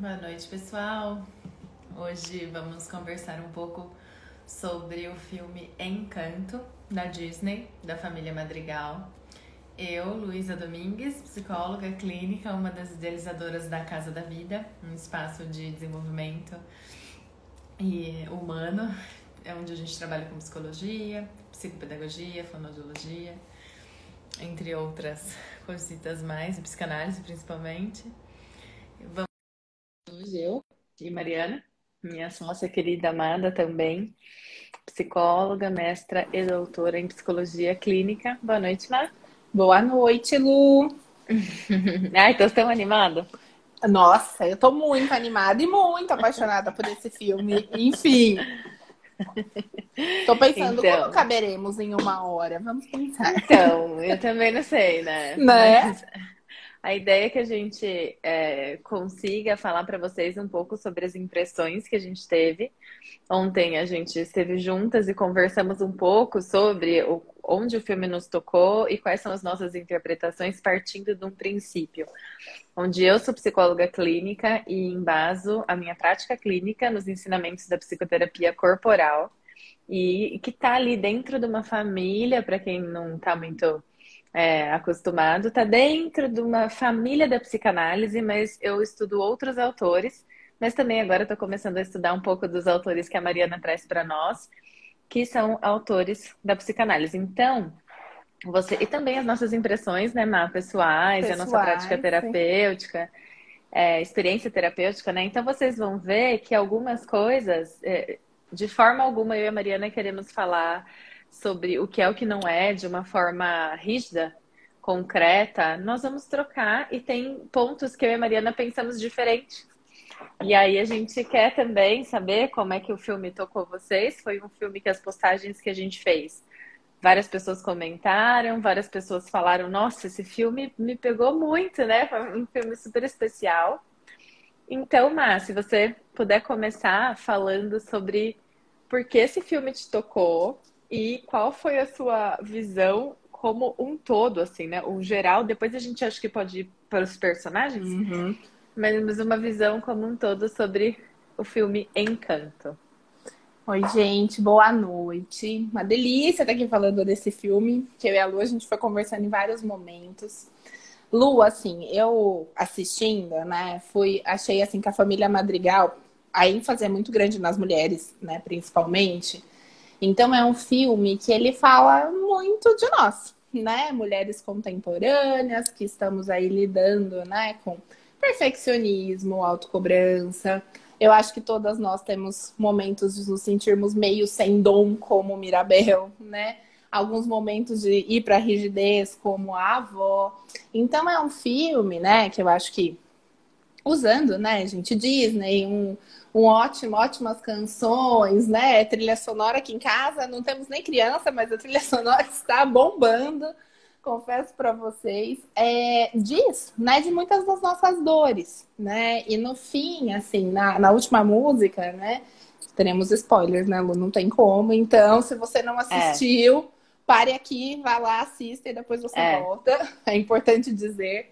Boa noite, pessoal. Hoje vamos conversar um pouco sobre o filme Encanto da Disney, da família Madrigal. Eu, Luísa Domingues, psicóloga clínica, uma das idealizadoras da Casa da Vida, um espaço de desenvolvimento e humano, é onde a gente trabalha com psicologia, psicopedagogia, fonoaudiologia, entre outras coisitas mais, psicanálise principalmente. Vamos eu e Mariana, minha sócia querida amada também, psicóloga, mestra e doutora em psicologia clínica. Boa noite, Mar. Boa noite, Lu. Ai, tô tão animada. Nossa, eu tô muito animada e muito apaixonada por esse filme. Enfim. Tô pensando então, como caberemos em uma hora. Vamos pensar. Então, eu também não sei, né? Né? Mas a ideia é que a gente é, consiga falar para vocês um pouco sobre as impressões que a gente teve. Ontem a gente esteve juntas e conversamos um pouco sobre o, onde o filme nos tocou e quais são as nossas interpretações partindo de um princípio. Onde eu sou psicóloga clínica e embaso a minha prática clínica nos ensinamentos da psicoterapia corporal e que está ali dentro de uma família, para quem não está muito é, acostumado, está dentro de uma família da psicanálise, mas eu estudo outros autores, mas também agora estou começando a estudar um pouco dos autores que a Mariana traz para nós, que são autores da psicanálise. Então, você e também as nossas impressões, né, Má, pessoais, pessoais a nossa prática terapêutica, é, experiência terapêutica, né? Então vocês vão ver que algumas coisas, é, de forma alguma, eu e a Mariana queremos falar sobre o que é o que não é de uma forma rígida, concreta, nós vamos trocar e tem pontos que eu e a Mariana pensamos diferente. E aí a gente quer também saber como é que o filme tocou vocês. Foi um filme que as postagens que a gente fez, várias pessoas comentaram, várias pessoas falaram: "Nossa, esse filme me pegou muito, né? Foi um filme super especial". Então, Má, se você puder começar falando sobre por que esse filme te tocou, e qual foi a sua visão como um todo, assim, né? O geral, depois a gente acha que pode ir para os personagens, uhum. mas uma visão como um todo sobre o filme Encanto. Oi, gente, boa noite. Uma delícia estar aqui falando desse filme, que eu e a Lu, a gente foi conversando em vários momentos. Lu, assim, eu assistindo, né, fui, achei assim que a família Madrigal, a ênfase é muito grande nas mulheres, né, principalmente. Então é um filme que ele fala muito de nós, né? Mulheres contemporâneas que estamos aí lidando, né, com perfeccionismo, autocobrança. Eu acho que todas nós temos momentos de nos sentirmos meio sem dom, como Mirabel, né? Alguns momentos de ir para rigidez, como a avó. Então é um filme, né, que eu acho que usando, né, gente, Disney, um, um ótimo, ótimas canções, né? Trilha sonora aqui em casa, não temos nem criança, mas a trilha sonora está bombando. Confesso para vocês, é, diz, né, de muitas das nossas dores, né? E no fim, assim, na, na última música, né, teremos spoilers, né, Lu? Não tem como. Então, se você não assistiu, é. pare aqui, vá lá, assista e depois você é. volta. É importante dizer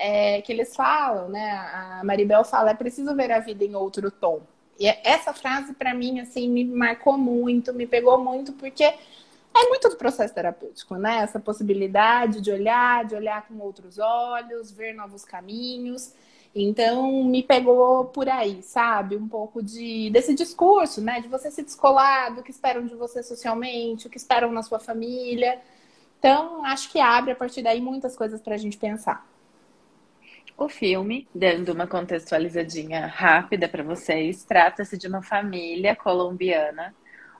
é, que eles falam, né? A Maribel fala, é preciso ver a vida em outro tom. E essa frase, para mim, assim, me marcou muito, me pegou muito, porque é muito do processo terapêutico, né? Essa possibilidade de olhar, de olhar com outros olhos, ver novos caminhos. Então, me pegou por aí, sabe? Um pouco de desse discurso, né? De você se descolar do que esperam de você socialmente, o que esperam na sua família. Então, acho que abre a partir daí muitas coisas para a gente pensar. O filme, dando uma contextualizadinha rápida para vocês, trata-se de uma família colombiana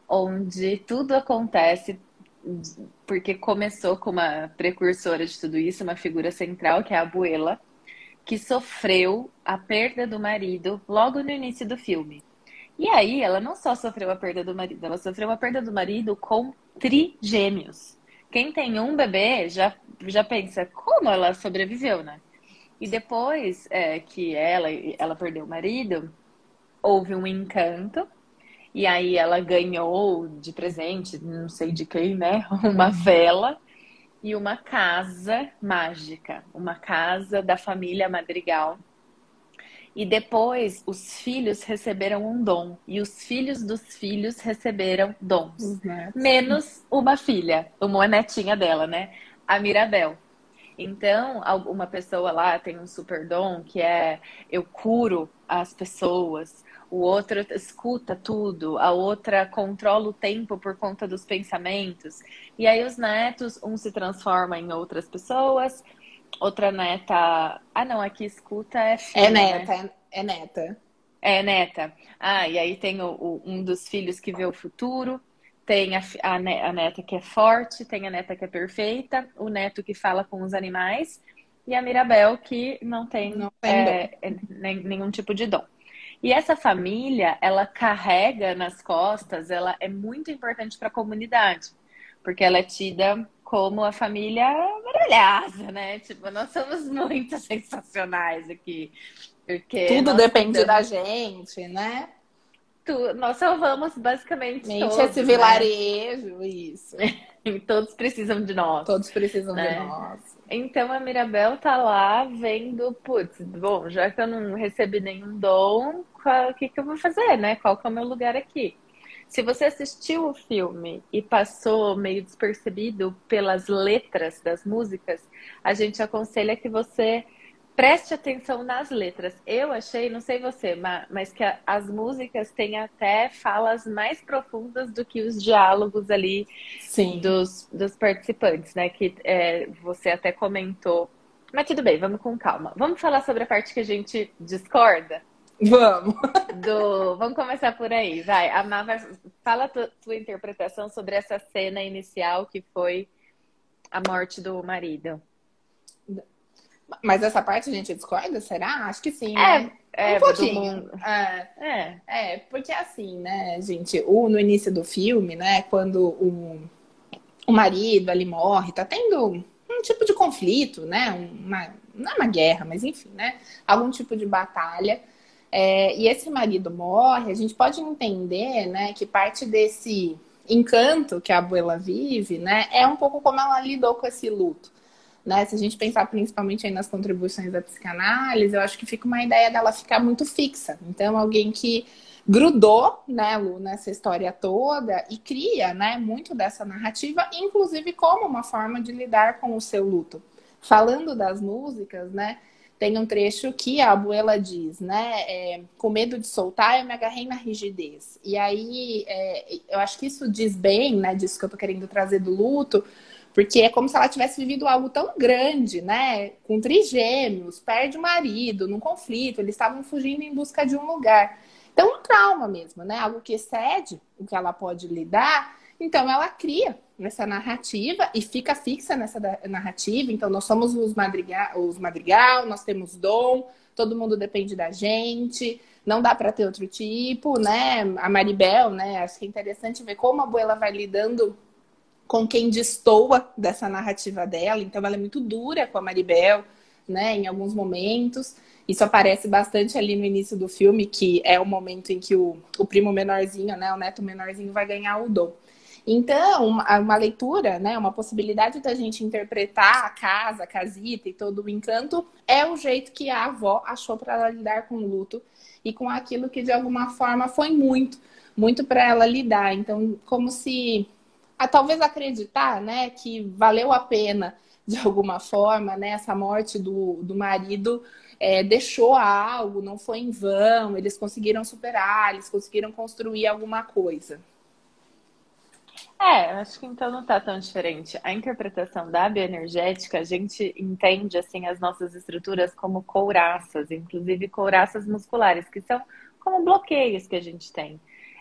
onde tudo acontece porque começou com uma precursora de tudo isso, uma figura central, que é a abuela, que sofreu a perda do marido logo no início do filme. E aí, ela não só sofreu a perda do marido, ela sofreu a perda do marido com trigêmeos. Quem tem um bebê já, já pensa como ela sobreviveu, né? E depois é, que ela, ela perdeu o marido, houve um encanto. E aí ela ganhou de presente, não sei de quem, né? Uma vela e uma casa mágica, uma casa da família Madrigal. E depois os filhos receberam um dom. E os filhos dos filhos receberam dons. Menos uma filha, uma netinha dela, né? A Mirabel. Então, uma pessoa lá tem um super dom que é eu curo as pessoas, o outro escuta tudo, a outra controla o tempo por conta dos pensamentos. E aí os netos, um se transforma em outras pessoas, outra neta. Ah, não, aqui escuta é filho, É neta, né? é neta. É neta. Ah, e aí tem o, o, um dos filhos que vê o futuro, tem a, a, a, neta que é forte, tem a neta que é perfeita, o neto que fala com os animais e a Mirabel que não tem, não tem é, é nenhum tipo de dom. E essa família, ela carrega nas costas, ela é muito importante para a comunidade, porque ela é tida como a família maravilhosa, né? Tipo, nós somos muito sensacionais aqui. Porque Tudo depende da gente, né? Nós salvamos basicamente Mente todos, esse né? vilarejo, né? isso. todos precisam de nós. Todos precisam né? de nós. Então a Mirabel tá lá vendo, putz, bom, já que eu não recebi nenhum dom, o que, que eu vou fazer, né? Qual que é o meu lugar aqui? Se você assistiu o filme e passou meio despercebido pelas letras das músicas, a gente aconselha que você preste atenção nas letras. Eu achei, não sei você, mas que as músicas têm até falas mais profundas do que os diálogos ali dos, dos participantes, né? Que é, você até comentou. Mas tudo bem, vamos com calma. Vamos falar sobre a parte que a gente discorda? Vamos. Do... Vamos começar por aí, vai. A Má, vai... fala a tua interpretação sobre essa cena inicial que foi a morte do marido. Mas essa parte a gente discorda, será? Acho que sim, é, né? É, um pouquinho. É, é, é, porque assim, né, gente, o, no início do filme, né, quando o, o marido ali morre, tá tendo um tipo de conflito, né? Uma, não é uma guerra, mas enfim, né? Algum tipo de batalha é, e esse marido morre, a gente pode entender, né, que parte desse encanto que a abuela vive, né, é um pouco como ela lidou com esse luto. Né? Se a gente pensar principalmente aí nas contribuições da psicanálise, eu acho que fica uma ideia dela ficar muito fixa. Então, alguém que grudou, né, Lu, nessa história toda e cria, né, muito dessa narrativa, inclusive como uma forma de lidar com o seu luto. Falando das músicas, né, tem um trecho que a abuela diz, né? É, com medo de soltar, eu me agarrei na rigidez. E aí, é, eu acho que isso diz bem, né? Disso que eu tô querendo trazer do luto, porque é como se ela tivesse vivido algo tão grande, né? Com trigêmeos, perde o marido, num conflito, eles estavam fugindo em busca de um lugar. Então, um trauma mesmo, né? Algo que excede o que ela pode lidar. Então, ela cria nessa narrativa e fica fixa nessa narrativa. Então, nós somos os madrigal, os madrigal nós temos dom, todo mundo depende da gente, não dá para ter outro tipo, né? A Maribel, né? Acho que é interessante ver como a abuela vai lidando com quem destoa dessa narrativa dela. Então, ela é muito dura com a Maribel, né? Em alguns momentos. Isso aparece bastante ali no início do filme, que é o momento em que o, o primo menorzinho, né? O neto menorzinho vai ganhar o dom. Então, uma, leitura, né, uma possibilidade da gente interpretar a casa, a casita e todo o encanto é o jeito que a avó achou para lidar com o luto e com aquilo que de alguma forma foi muito, muito para ela lidar. Então, como se a, talvez acreditar, né, que valeu a pena de alguma forma, né, essa morte do, do marido é, deixou algo, não foi em vão, eles conseguiram superar, eles conseguiram construir alguma coisa. É, acho que então não tá tão diferente. A interpretação da bioenergética, a gente entende assim as nossas estruturas como couraças, inclusive couraças musculares, que são como bloqueios que a gente tem.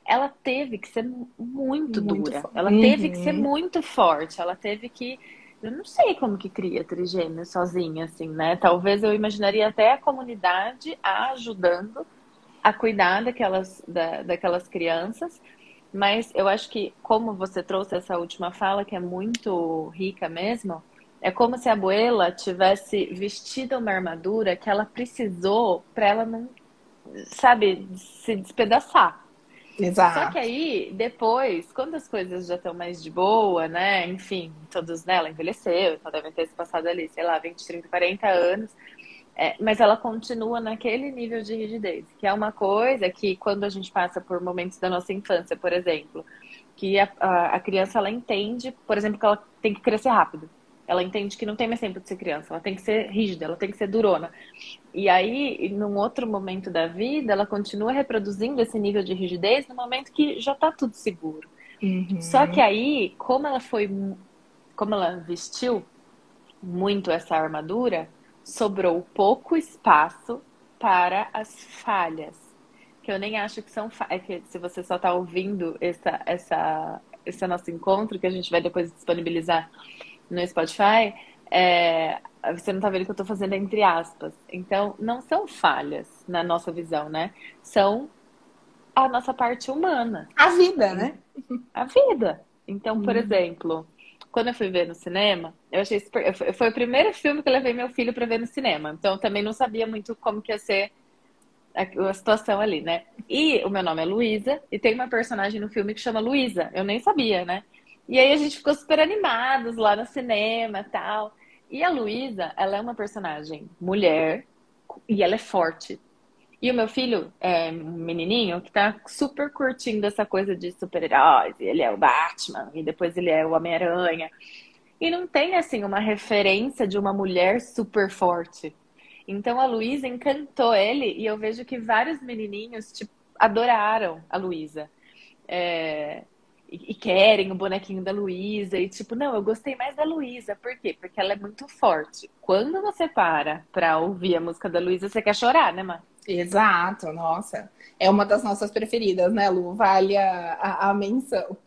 Ela teve que ser muito, muito dura, ela uhum. teve que ser uhum. muito forte, ela teve que eu não sei como que cria trigêmeo sozinha, assim, né? Talvez eu imaginaria até a comunidade ajudando a cuidar daquelas, da, daquelas crianças, mas eu acho que, como você trouxe essa última fala, que é muito rica mesmo, é como se a abuela tivesse vestido uma armadura que ela precisou para ela não, sabe, se despedaçar. Exato. Só que aí, depois, quando as coisas já estão mais de boa, né? Enfim, todos, né? Ela envelheceu, então devem ter se passado ali, sei lá, 20, 30, 40 anos É, mas ela continua naquele nível de rigidez, que é uma coisa que quando a gente passa por momentos da nossa infância, por exemplo, que a, a, a criança ela entende, por exemplo, que ela tem que crescer rápido. Ela entende que não tem mais tempo de ser criança, ela tem que ser rígida, ela tem que ser durona. E aí, num outro momento da vida, ela continua reproduzindo esse nível de rigidez no momento que já tá tudo seguro. Uhum. Só que aí, como ela foi, como ela vestiu muito essa armadura, sobrou pouco espaço para as falhas. Que eu nem acho que são falhas. É se você só está ouvindo essa, essa, esse nosso encontro, que a gente vai depois disponibilizar no Spotify, é, você não tá vendo que eu tô fazendo entre aspas. Então, não são falhas na nossa visão, né? São a nossa parte humana. A vida, né? A vida. Então, por hum. exemplo, quando eu fui ver no cinema, eu achei super... Foi o primeiro filme que eu levei meu filho para ver no cinema. Então, eu também não sabia muito como que ia ser a, a situação ali, né? E o meu nome é Luísa, e tem uma personagem no filme que chama Luísa. Eu nem sabia, né? E aí a gente ficou super animados lá no cinema tal. E a Luísa, ela é uma personagem mulher e ela é forte. E o meu filho é um menininho que tá super curtindo essa coisa de super-heróis. Ele é o Batman e depois ele é o Homem-Aranha. E não tem, assim, uma referência de uma mulher super forte. Então a Luísa encantou ele e eu vejo que vários menininhos, tipo, adoraram a Luísa. É e, querem o bonequinho da Luísa e tipo, não, eu gostei mais da Luísa. Por quê? Porque ela é muito forte. Quando você para pra ouvir a música da Luísa, você quer chorar, né, Má? Exato, nossa. É uma das nossas preferidas, né, Lu? Vale a, a, a menção.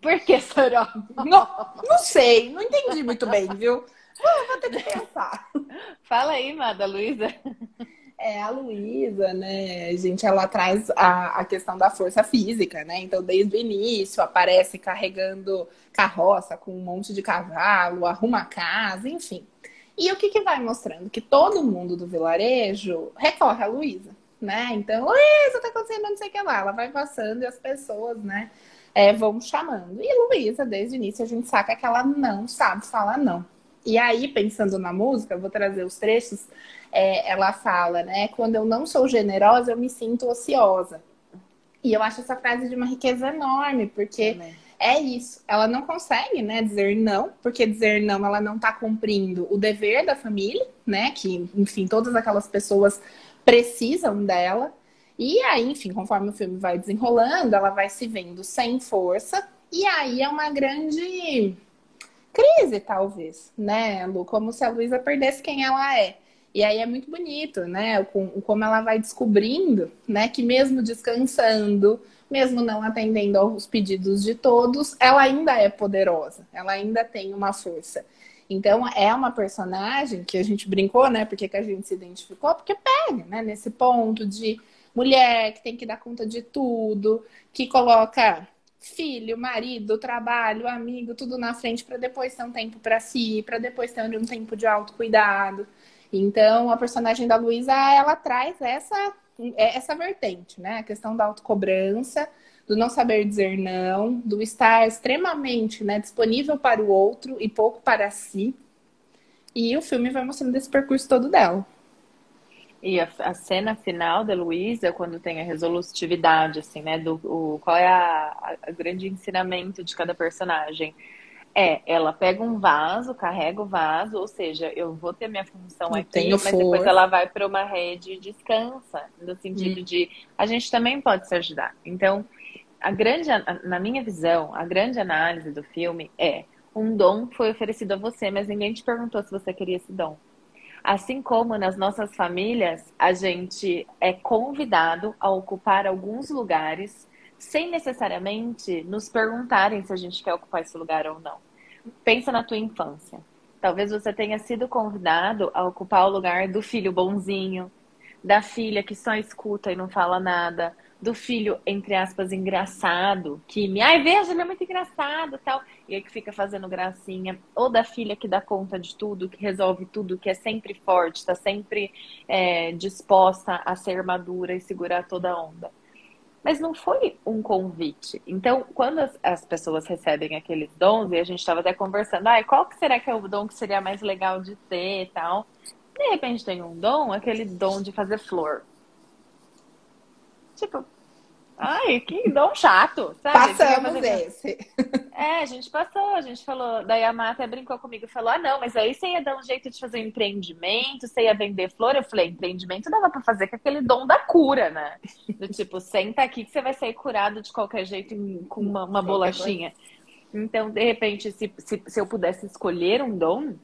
Por que, Soró? Não, não sei, não entendi muito bem, viu? Vou ter que pensar. Fala aí, Má, da Luísa. É, a Luísa, né, gente, ela traz a, a questão da força física, né? Então, desde o início, aparece carregando carroça com um monte de cavalo, arruma casa, enfim. E o que, que vai mostrando? Que todo mundo do vilarejo recorre a Luísa, né? Então, Luísa, tá acontecendo não sei o que lá. Ela vai passando e as pessoas, né, é, vão chamando. E Luísa, desde o início, a gente saca que ela não sabe falar não. E aí, pensando na música, vou trazer os trechos é, ela fala, né? Quando eu não sou generosa, eu me sinto ociosa. E eu acho essa frase de uma riqueza enorme, porque é isso. Ela não consegue, né, dizer não, porque dizer não, ela não está cumprindo o dever da família, né? Que, enfim, todas aquelas pessoas precisam dela. E aí, enfim, conforme o filme vai desenrolando, ela vai se vendo sem força. E aí é uma grande crise, talvez, né, Lu? Como se a Luísa perdesse quem ela é. E aí é muito bonito, né? Como ela vai descobrindo, né? Que mesmo descansando, mesmo não atendendo aos pedidos de todos, ela ainda é poderosa, ela ainda tem uma força. Então é uma personagem que a gente brincou, né? Porque que a gente se identificou, porque pega, né? Nesse ponto de mulher que tem que dar conta de tudo, que coloca filho, marido, trabalho, amigo, tudo na frente para depois ter um tempo para si, para depois ter um tempo de autocuidado. Então, a personagem da Luísa, ela traz essa, essa vertente, né? A questão da autocobrança, do não saber dizer não, do estar extremamente né, disponível para o outro e pouco para si. E o filme vai mostrando esse percurso todo dela. E a, a cena final da Luísa, quando tem a resolutividade, assim, né? Do, o, qual é a, a grande ensinamento de cada personagem? É, ela pega um vaso, carrega o vaso, ou seja, eu vou ter minha função aqui, mas depois ela vai para uma rede e descansa, no sentido hum. de a gente também pode se ajudar. Então, a grande, na minha visão, a grande análise do filme é um dom foi oferecido a você, mas ninguém te perguntou se você queria esse dom. Assim como nas nossas famílias, a gente é convidado a ocupar alguns lugares sem necessariamente nos perguntarem se a gente quer ocupar esse lugar ou não. Pensa na tua infância. Talvez você tenha sido convidado a ocupar o lugar do filho bonzinho, da filha que só escuta e não fala nada, do filho, entre aspas, engraçado, que me, ai, veja, ele é muito engraçado tal, e aí que fica fazendo gracinha, ou da filha que dá conta de tudo, que resolve tudo, que é sempre forte, está sempre é, disposta a ser madura e segurar toda a onda. Mas não foi um convite. Então, quando as, as pessoas recebem aqueles dons, e a gente estava até conversando, ah, qual que será que é o dom que seria mais legal de ter tal? De repente tem um dom, aquele dom de fazer flor. Tipo, ai, que dom chato, sabe? Passamos esse. É, a gente passou, a gente falou. Daí a Mata brincou comigo e falou: ah, não, mas aí você ia dar um jeito de fazer um empreendimento, você ia vender flor. Eu falei: empreendimento dava pra fazer com aquele dom da cura, né? Do tipo, senta aqui que você vai sair curado de qualquer jeito com uma, uma bolachinha. Então, de repente, se, se, se eu pudesse escolher um dom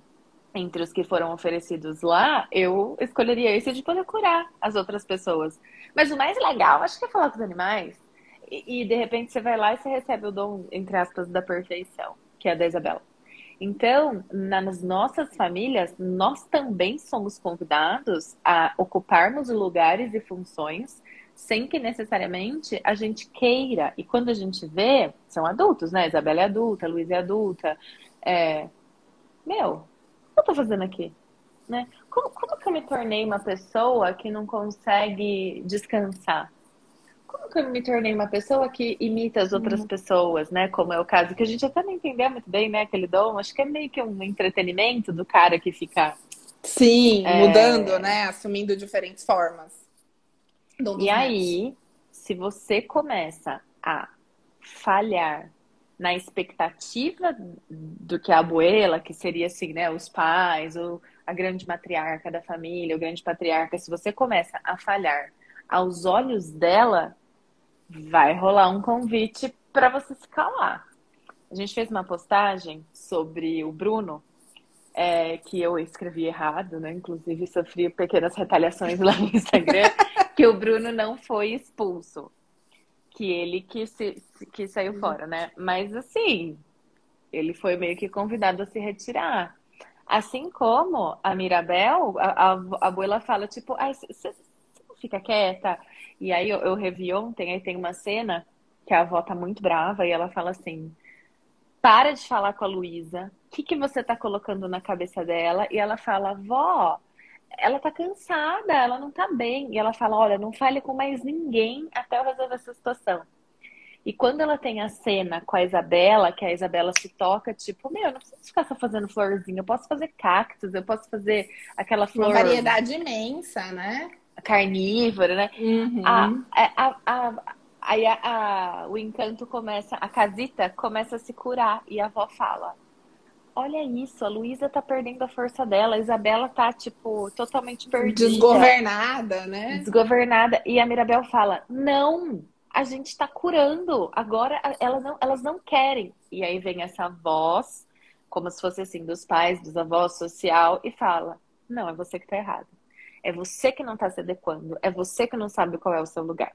entre os que foram oferecidos lá, eu escolheria esse de poder curar as outras pessoas. Mas o mais legal, acho que é falar com os animais. E, e, de repente você vai lá e você recebe o dom, entre aspas, da perfeição, que é a da Isabela. Então, nas nossas famílias, nós também somos convidados a ocuparmos lugares e funções sem que necessariamente a gente queira. E quando a gente vê, são adultos, né? Isabela é adulta, Luiz é adulta. É... Meu, eu tô fazendo aqui? Né? Como, como que eu me tornei uma pessoa que não consegue descansar? Como que eu me tornei uma pessoa que imita as outras uhum. pessoas, né? Como é o caso, que a gente até não entendeu muito bem, né? Aquele dom, acho que é meio que um entretenimento do cara que fica. Sim, é... mudando, né? Assumindo diferentes formas. E aí, se você começa a falhar na expectativa do que a abuela, que seria assim, né, os pais, ou a grande matriarca da família, o grande patriarca, se você começa a falhar aos olhos dela, vai rolar um convite para você se calar. A gente fez uma postagem sobre o Bruno, é, que eu escrevi errado, né? Inclusive sofri pequenas retaliações lá no Instagram, que o Bruno não foi expulso que ele que, se, que saiu uhum. fora, né? Mas assim, ele foi meio que convidado a se retirar. Assim como a Mirabel, a, a, a abuela fala, tipo, ai, você fica quieta? E aí eu, eu revi ontem, aí tem uma cena que a avó tá muito brava e ela fala assim: para de falar com a Luísa, o que, que você tá colocando na cabeça dela? E ela fala, vó, ela tá cansada, ela não tá bem. E ela fala: Olha, não fale com mais ninguém até eu resolver essa situação. E quando ela tem a cena com a Isabela, que a Isabela se toca, tipo, meu, eu não preciso ficar só fazendo florzinha, eu posso fazer cactos, eu posso fazer aquela flor. Uma variedade imensa, né? Carnívora, né? Uhum. A, a, a, aí a, o encanto começa, a casita começa a se curar e a avó fala: olha isso, a Luísa tá perdendo a força dela, a Isabela tá, tipo, totalmente perdida. Desgovernada, né? Desgovernada. E a Mirabel fala: não, a gente tá curando. Agora ela não, elas não querem. E aí vem essa voz, como se fosse assim, dos pais, dos avós, social, e fala: não, é você que tá errado. É você que não tá se adequando. É você que não sabe qual é o seu lugar.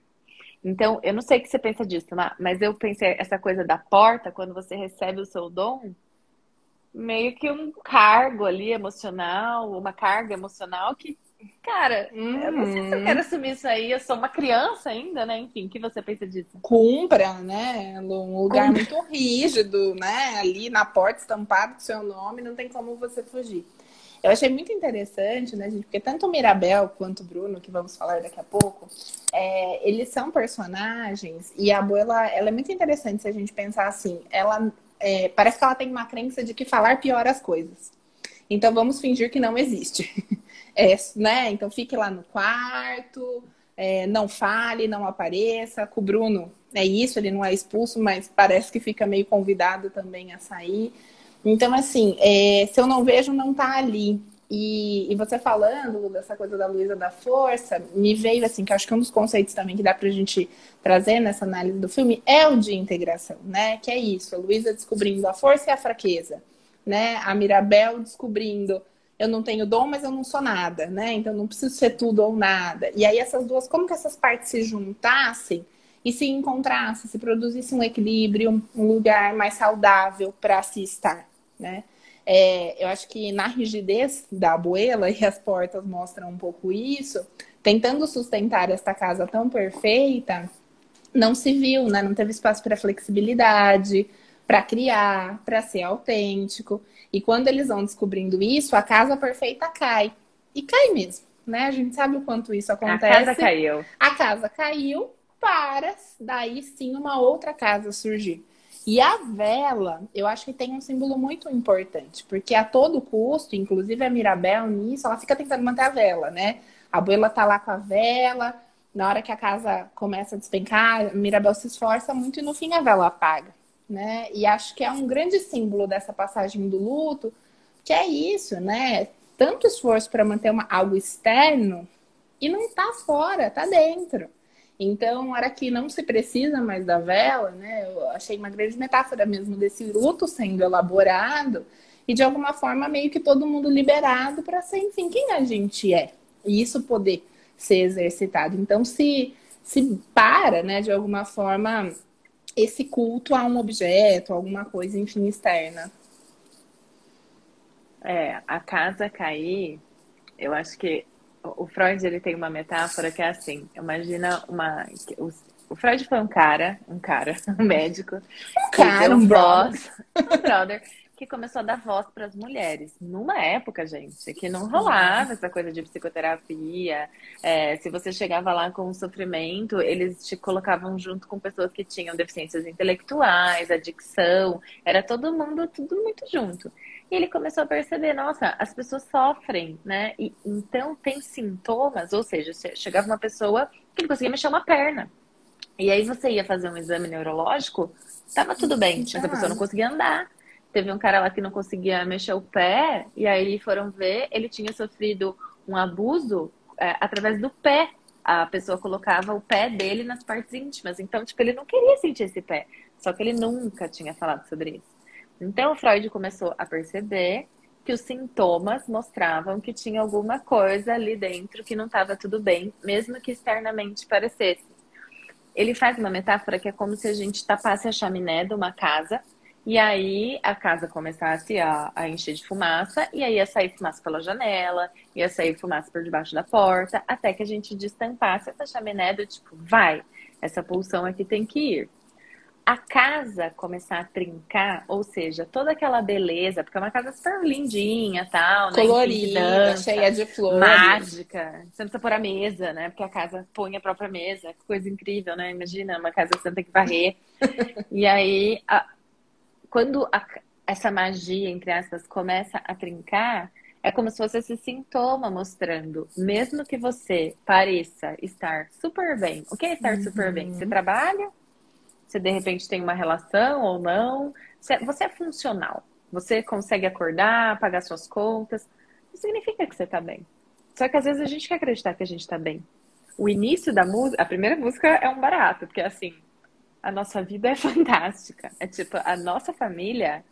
Então, eu não sei o que você pensa disso, mas eu pensei essa coisa da porta, quando você recebe o seu dom, meio que um cargo ali emocional, uma carga emocional que, cara, uhum. eu não sei se eu uhum. quero assumir isso aí, eu sou uma criança ainda, né? Enfim, o que você pensa disso? Cumpra, né? Um lugar Cumpra. muito rígido, né? Ali na porta estampado com seu nome, não tem como você fugir. Eu achei muito interessante, né, gente? Porque tanto o Mirabel quanto o Bruno, que vamos falar daqui a pouco, é, eles são personagens e a Abuela, ela é muito interessante se a gente pensar assim. Ela é, parece que ela tem uma crença de que falar piora as coisas. Então vamos fingir que não existe. É, né? Então fique lá no quarto, é, não fale, não apareça. Com o Bruno é isso, ele não é expulso, mas parece que fica meio convidado também a sair. Então, assim, é, se eu não vejo, não tá ali. E, e, você falando dessa coisa da Luísa da força, me veio assim, que acho que um dos conceitos também que dá pra gente trazer nessa análise do filme é o de integração, né? Que é isso, a Luísa descobrindo a força e a fraqueza, né? A Mirabel descobrindo eu não tenho dom, mas eu não sou nada, né? Então não preciso ser tudo ou nada. E aí essas duas, como que essas partes se juntassem e se encontrassem, se produzisse um equilíbrio, um lugar mais saudável para se estar, né? É, eu acho que na rigidez da abuela, e as portas mostram um pouco isso, tentando sustentar esta casa tão perfeita, não se viu, né? Não teve espaço para flexibilidade, para criar, para ser autêntico. E quando eles vão descobrindo isso, a casa perfeita cai. E cai mesmo, né? A gente sabe o quanto isso acontece. A casa caiu. A casa caiu para daí sim uma outra casa surgir. E a vela, eu acho que tem um símbolo muito importante, porque a todo custo, inclusive a Mirabel nisso, ela fica tentando manter a vela, né? A abuela tá lá com a vela, na hora que a casa começa a despencar, a Mirabel se esforça muito e no fim a vela apaga, né? E acho que é um grande símbolo dessa passagem do luto, que é isso, né? Tanto esforço para manter uma, algo externo e não tá fora, tá dentro. Então, era que não se precisa mais da vela, né? Eu achei uma grande metáfora mesmo desse luto sendo elaborado e de alguma forma meio que todo mundo liberado para ser, enfim, quem a gente é. E isso poder ser exercitado. Então, se se para, né, de alguma forma esse culto a um objeto, alguma coisa, enfim, externa. É, a casa cair, eu acho que o Freud ele tem uma metáfora que é assim, imagina uma o, o Freud foi um cara, um cara, um médico, um cara, um voz, um brother que começou a dar voz para as mulheres. Numa época, gente, que não rolava essa coisa de psicoterapia. É, se você chegava lá com um sofrimento, eles te colocavam junto com pessoas que tinham deficiências intelectuais, adicção. Era todo mundo, tudo muito junto. E ele começou a perceber, nossa, as pessoas sofrem, né? E, então tem sintomas, ou seja, chegava uma pessoa que não conseguia mexer uma perna. E aí você ia fazer um exame neurológico, tava tudo bem, mas a pessoa não conseguia andar. Teve um cara lá que não conseguia mexer o pé, e aí foram ver, ele tinha sofrido um abuso é, através do pé. A pessoa colocava o pé dele nas partes íntimas. Então, tipo, ele não queria sentir esse pé. Só que ele nunca tinha falado sobre isso. Então, Freud começou a perceber que os sintomas mostravam que tinha alguma coisa ali dentro que não estava tudo bem, mesmo que externamente parecesse. Ele faz uma metáfora que é como se a gente tapasse a chaminé de uma casa e aí a casa começasse a, a encher de fumaça, e aí ia sair fumaça pela janela, ia sair fumaça por debaixo da porta, até que a gente destampasse essa chaminé do tipo, vai, essa pulsão aqui tem que ir a casa começar a trincar, ou seja, toda aquela beleza, porque é uma casa super lindinha, tal, né? colorida, dança, cheia de flores, mágica. Você não precisa pôr a mesa, né? Porque a casa põe a própria mesa, que coisa incrível, né? Imagina uma casa que você tem que varrer. e aí, a... quando a... essa magia, entre aspas, começa a trincar, é como se fosse esse sintoma mostrando, mesmo que você pareça estar super bem. O que é estar uhum. super bem? Você trabalha? Você de repente tem uma relação ou não. Você é funcional. Você consegue acordar, pagar suas contas. Não significa que você está bem. Só que às vezes a gente quer acreditar que a gente está bem. O início da música, a primeira música é um barato, porque assim, a nossa vida é fantástica. É tipo, a nossa família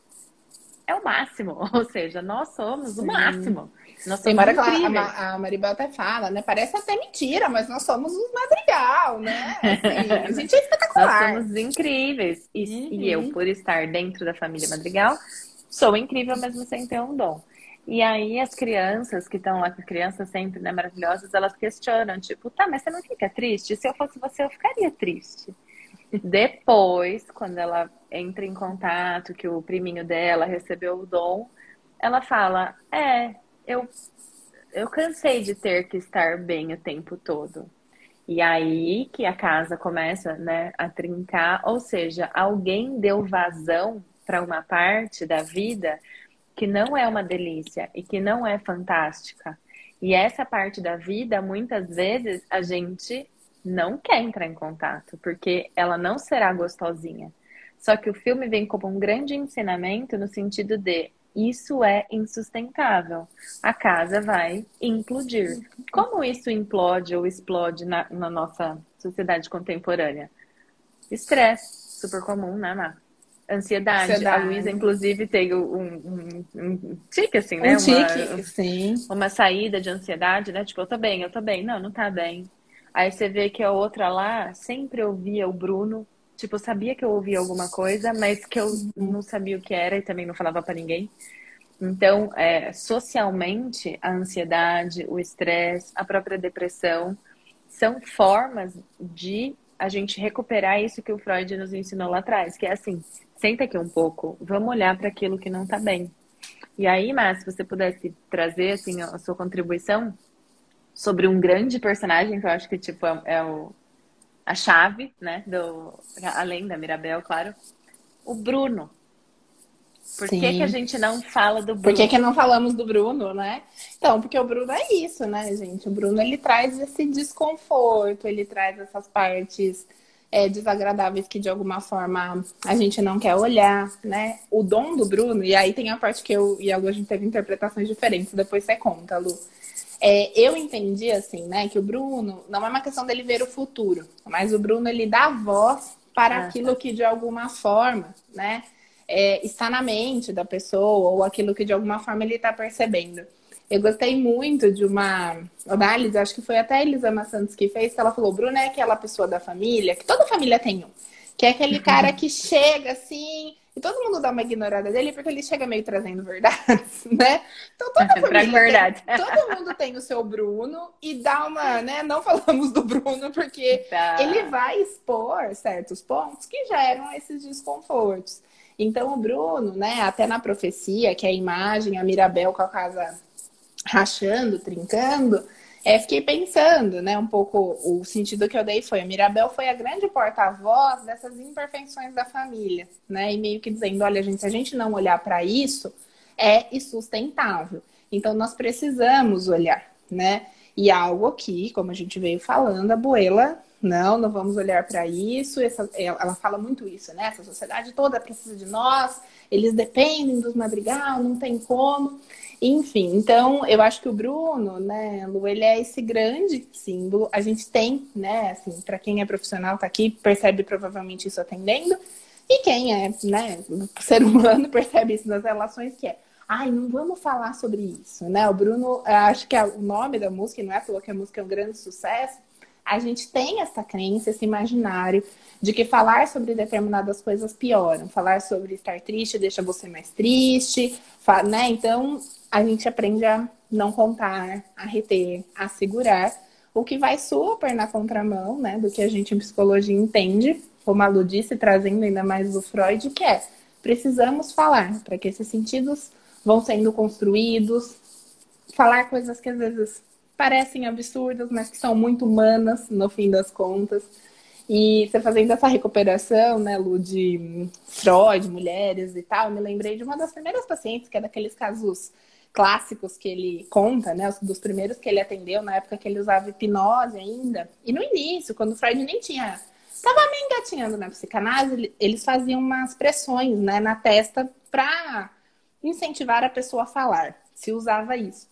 é o máximo. Ou seja, nós somos Sim. o máximo. Nós somos Tem hora que a, a Maribel até fala, né? Parece até mentira, mas nós somos os madrigal, né? Assim, a gente é espetacular. Nós somos incríveis. E, uhum. e eu, por estar dentro da família madrigal, sou incrível mesmo sem ter um dom. E aí as crianças que estão lá, com crianças sempre né, maravilhosas, elas questionam, tipo, tá, mas você não fica triste? Se eu fosse você, eu ficaria triste. Depois, quando ela entra em contato, que o priminho dela recebeu o dom, ela fala: É, eu, eu cansei de ter que estar bem o tempo todo. E aí que a casa começa né, a trincar, ou seja, alguém deu vazão para uma parte da vida que não é uma delícia e que não é fantástica. E essa parte da vida, muitas vezes, a gente não quer entrar em contato, porque ela não será gostosinha. Só que o filme vem como um grande ensinamento no sentido de isso é insustentável. A casa vai implodir. Como isso implode ou explode na, na nossa sociedade contemporânea? Estresse, super comum, né, Má? Ansiedade. Ansiedade. A Luísa, inclusive, tem um, um, um, tique, assim, né? Um tique, uma, sim. Uma saída de ansiedade, né? Tipo, eu tô bem, eu tô bem. Não, não tá bem. Aí você vê que a outra lá sempre ouvia o Bruno. Tipo, eu sabia que eu ouvia alguma coisa, mas que eu não sabia o que era e também não falava para ninguém. Então, é, socialmente, a ansiedade, o estresse, a própria depressão são formas de a gente recuperar isso que o Freud nos ensinou lá atrás, que é assim, senta aqui um pouco, vamos olhar para aquilo que não está bem. E aí, Mas, se você pudesse trazer assim a sua contribuição, sobre um grande personagem que eu acho que tipo é, é o, a chave, né, do além da Mirabel, claro, o Bruno. Por que, que a gente não fala do Bruno? Por que, que não falamos do Bruno, né? Então, porque o Bruno é isso, né, gente? O Bruno ele traz esse desconforto, ele traz essas partes é, desagradáveis que de alguma forma a gente não quer olhar, né? O dom do Bruno, e aí tem a parte que eu e a Lu a gente teve interpretações diferentes, depois você conta, Lu. É, eu entendi assim, né, que o Bruno não é uma questão dele ver o futuro, mas o Bruno ele dá voz para ah, aquilo que de alguma forma, né, é, está na mente da pessoa ou aquilo que de alguma forma ele está percebendo. Eu gostei muito de uma análise, acho que foi até a Elisama Santos que fez, que ela falou: Bruno é aquela pessoa da família, que toda família tem um, que é aquele uhum. cara que chega assim, e todo mundo dá uma ignorada dele porque ele chega meio trazendo verdades, né? Então toda família verdade. Tem, todo mundo tem o seu Bruno e dá uma, né? Não falamos do Bruno porque tá. ele vai expor certos pontos que geram esses desconfortos. Então, o Bruno, né, até na profecia, que é a imagem, a Mirabel com a casa rachando, trincando, é, fiquei pensando, né, um pouco o sentido que eu dei foi, a Mirabel foi a grande porta-voz dessas imperfeições da família, né, e meio que dizendo, olha, gente, se a gente não olhar para isso, é insustentável. Então, nós precisamos olhar, né, e algo aqui, como a gente veio falando, a Buela não, não vamos olhar para isso. Essa, ela fala muito isso, né? Essa sociedade toda precisa de nós, eles dependem dos madrigal, não tem como. Enfim, então eu acho que o Bruno, né, Lu, ele é esse grande símbolo. A gente tem, né, assim, para quem é profissional tá aqui, percebe provavelmente isso atendendo. E quem é, né, ser humano percebe isso nas relações que é ai, não vamos falar sobre isso, né? O Bruno, acho que é o nome da música, não é toa que a música é um grande sucesso, a gente tem essa crença, esse imaginário de que falar sobre determinadas coisas pioram. Falar sobre estar triste deixa você mais triste, né? Então, a gente aprende a não contar, a reter, a segurar, o que vai super na contramão, né, do que a gente em psicologia entende, como a Lu disse, trazendo ainda mais do Freud, que é precisamos falar para que esses sentidos vão sendo construídos, falar coisas que às vezes parecem absurdas, mas que são muito humanas no fim das contas. E você fazendo essa recuperação, né, Lu, de Freud, mulheres e tal, eu me lembrei de uma das primeiras pacientes, que é daqueles casos clássicos que ele conta, né, dos primeiros que ele atendeu, na época que ele usava hipnose ainda. E no início, quando o Freud nem tinha. Tava meio engatinhando na psicanálise, eles faziam umas pressões, né, na testa para incentivar a pessoa a falar. Se usava isso.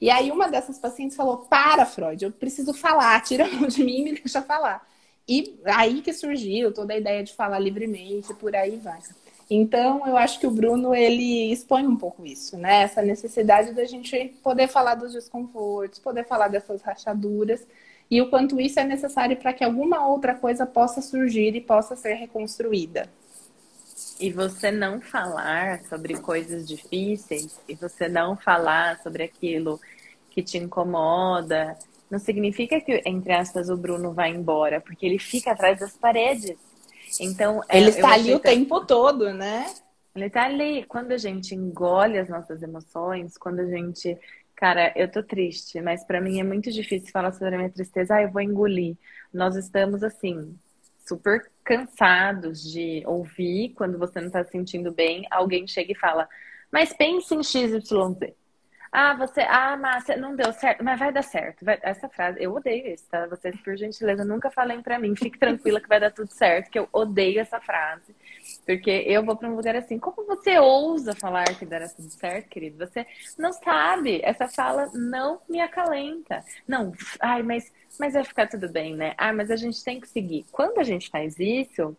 E aí uma dessas pacientes falou: Para, Freud, eu preciso falar, tira a mão de mim e me deixa falar. E aí que surgiu toda a ideia de falar livremente, por aí vai. Então, eu acho que o Bruno, ele expõe um pouco isso, né? Essa necessidade da gente poder falar dos desconfortos, poder falar dessas rachaduras e o quanto isso é necessário para que alguma outra coisa possa surgir e possa ser reconstruída. E você não falar sobre coisas difíceis, e você não falar sobre aquilo que te incomoda, não significa que, entre aspas, o Bruno vai embora, porque ele fica atrás das paredes. Então, é, ele está ali o tempo todo, né? Ele está ali. Quando a gente engole as nossas emoções, quando a gente, cara, eu tô triste, mas para mim é muito difícil falar sobre a minha tristeza. Ah, eu vou engolir. Nós estamos assim, super cansados de ouvir quando você não está se sentindo bem, alguém chega e fala, mas pense em XYZ. Ah, você, ah, Márcia, não deu certo, mas vai dar certo. Vai, essa frase, eu odeio isso, tá? Vocês, por gentileza, nunca falem para mim, fique tranquila que vai dar tudo certo, que eu odeio essa frase. Porque eu vou para um lugar assim, como você ousa falar que dará tudo certo, querido? Você não sabe, essa fala não me acalenta. Não, ai, mas mas vai ficar tudo bem, né? Ah, mas a gente tem que seguir. Quando a gente faz isso,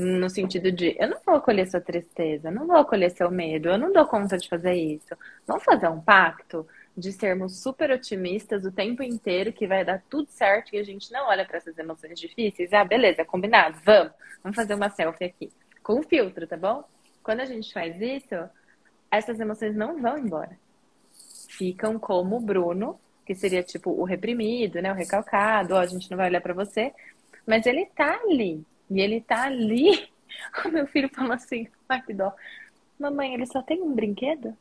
no sentido de eu não vou acolher sua tristeza, não vou acolher seu medo, eu não dou conta de fazer isso. Vamos fazer um pacto de sermos super otimistas o tempo inteiro, que vai dar tudo certo e a gente não olha para essas emoções difíceis. Ah, beleza, combinado, vamos, vamos fazer uma selfie aqui. Com filtro, tá bom? Quando a gente faz isso, essas emoções não vão embora. Ficam como o Bruno que seria tipo o reprimido, né? O recalcado, ó, a gente não vai olhar para você. Mas ele tá ali. E ele tá ali. O meu filho falou assim, ai que dó. Mamãe, ele só tem um brinquedo?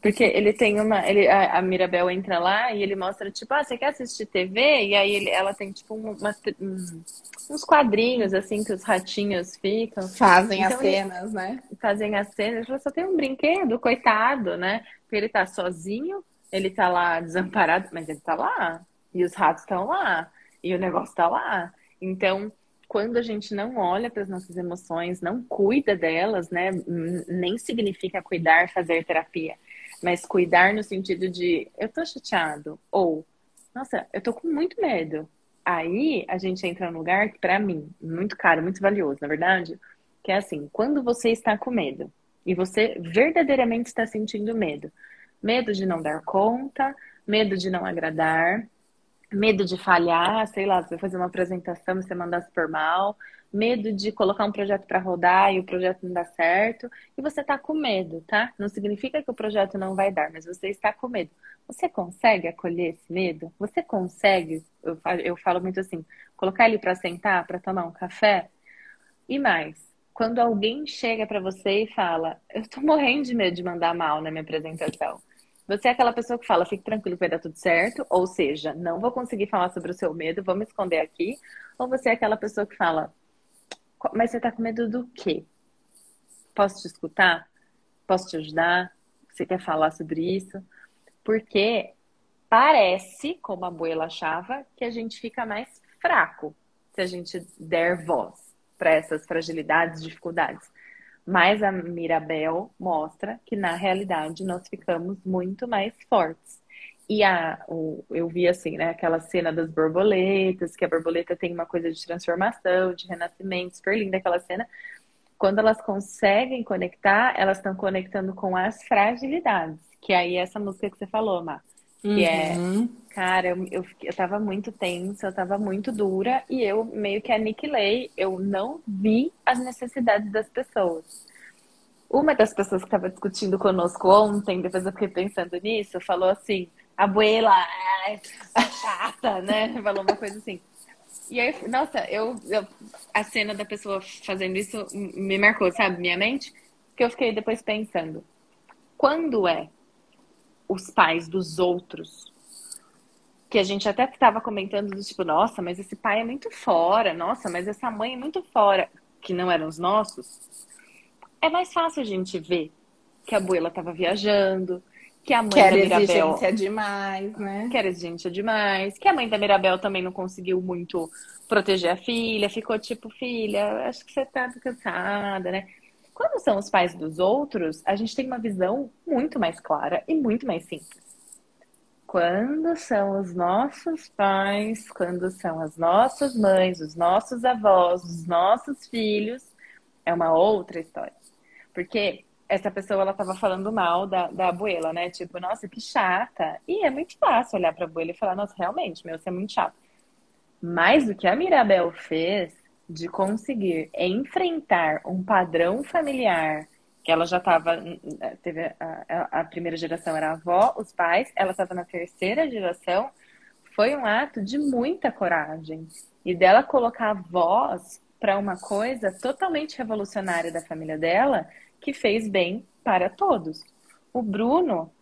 Porque ele tem uma. Ele, a, a, Mirabel entra lá e ele mostra, tipo, ah, você quer assistir TV? E aí ele, ela tem, tipo, uma, um, uns quadrinhos, assim, que os ratinhos ficam. Fazem então, as cenas, né? Fazem as cenas. Ele só tem um brinquedo, coitado, né? Porque ele tá sozinho, ele tá lá desamparado, mas ele tá lá. E os ratos estão lá. E o negócio tá lá. Então, quando a gente não olha para as nossas emoções, não cuida delas, né? Nem significa cuidar, fazer terapia, mas cuidar no sentido de eu tô chateado ou nossa, eu tô com muito medo. Aí a gente entra num lugar que para mim muito caro, muito valioso, na verdade, que é assim, quando você está com medo e você verdadeiramente está sentindo medo, medo de não dar conta, medo de não agradar, medo de falhar, sei lá, você vai fazer uma apresentação e você mandar super mal, medo de colocar um projeto para rodar e o projeto não dá certo, e você está com medo, tá? Não significa que o projeto não vai dar, mas você está com medo. Você consegue acolher esse medo? Você consegue, eu falo, eu falo muito assim, colocar ele para sentar, para tomar um café? E mais, quando alguém chega para você e fala, eu tô morrendo de medo de mandar mal na minha apresentação. Você é aquela pessoa que fala, fique tranquilo, vai dar tudo certo. Ou seja, não vou conseguir falar sobre o seu medo, vou me esconder aqui. Ou você é aquela pessoa que fala, mas você tá com medo do quê? Posso te escutar? Posso te ajudar? Você quer falar sobre isso? Porque parece, como a abuela achava, que a gente fica mais fraco se a gente der voz para essas fragilidades, dificuldades. Mas a Mirabel mostra que na realidade nós ficamos muito mais fortes. E a, o, eu vi assim, né, aquela cena das borboletas, que a borboleta tem uma coisa de transformação, de renascimento, super linda aquela cena. Quando elas conseguem conectar, elas estão conectando com as fragilidades, que aí é essa música que você falou, Má. Que é, uhum. cara, eu, eu, eu tava muito tensa, eu tava muito dura e eu meio que aniquilei, eu não vi as necessidades das pessoas. Uma das pessoas que estava discutindo conosco ontem, depois eu fiquei pensando nisso, falou assim: abuela, é chata, né? Falou uma coisa assim. E aí, nossa, eu, eu, a cena da pessoa fazendo isso me marcou, sabe, minha mente, que eu fiquei depois pensando: quando é os pais dos outros. Que a gente até estava comentando do tipo, nossa, mas esse pai é muito fora, nossa, mas essa mãe é muito fora, que não eram os nossos. É mais fácil a gente ver que a abuela estava viajando, que a mãe que da Mirabel. exigência demais, né? Que era exigência demais, que a mãe da Mirabel também não conseguiu muito proteger a filha, ficou tipo, filha, acho que você tá cansada, né? Quando são os pais dos outros, a gente tem uma visão muito mais clara e muito mais simples. Quando são os nossos pais, quando são as nossas mães, os nossos avós, os nossos filhos, é uma outra história. Porque essa pessoa ela estava falando mal da, da abuela, né? Tipo, nossa, que chata. E é muito fácil olhar para a abuela e falar, nossa, realmente, meu, você é muito chato. Mas o que a Mirabel fez de conseguir enfrentar um padrão familiar que ela já estava teve a, a, primeira geração era a avó, os pais, ela estava na terceira geração, foi um ato de muita coragem e dela colocar voz para uma coisa totalmente revolucionária da família dela que fez bem para todos. O Bruno,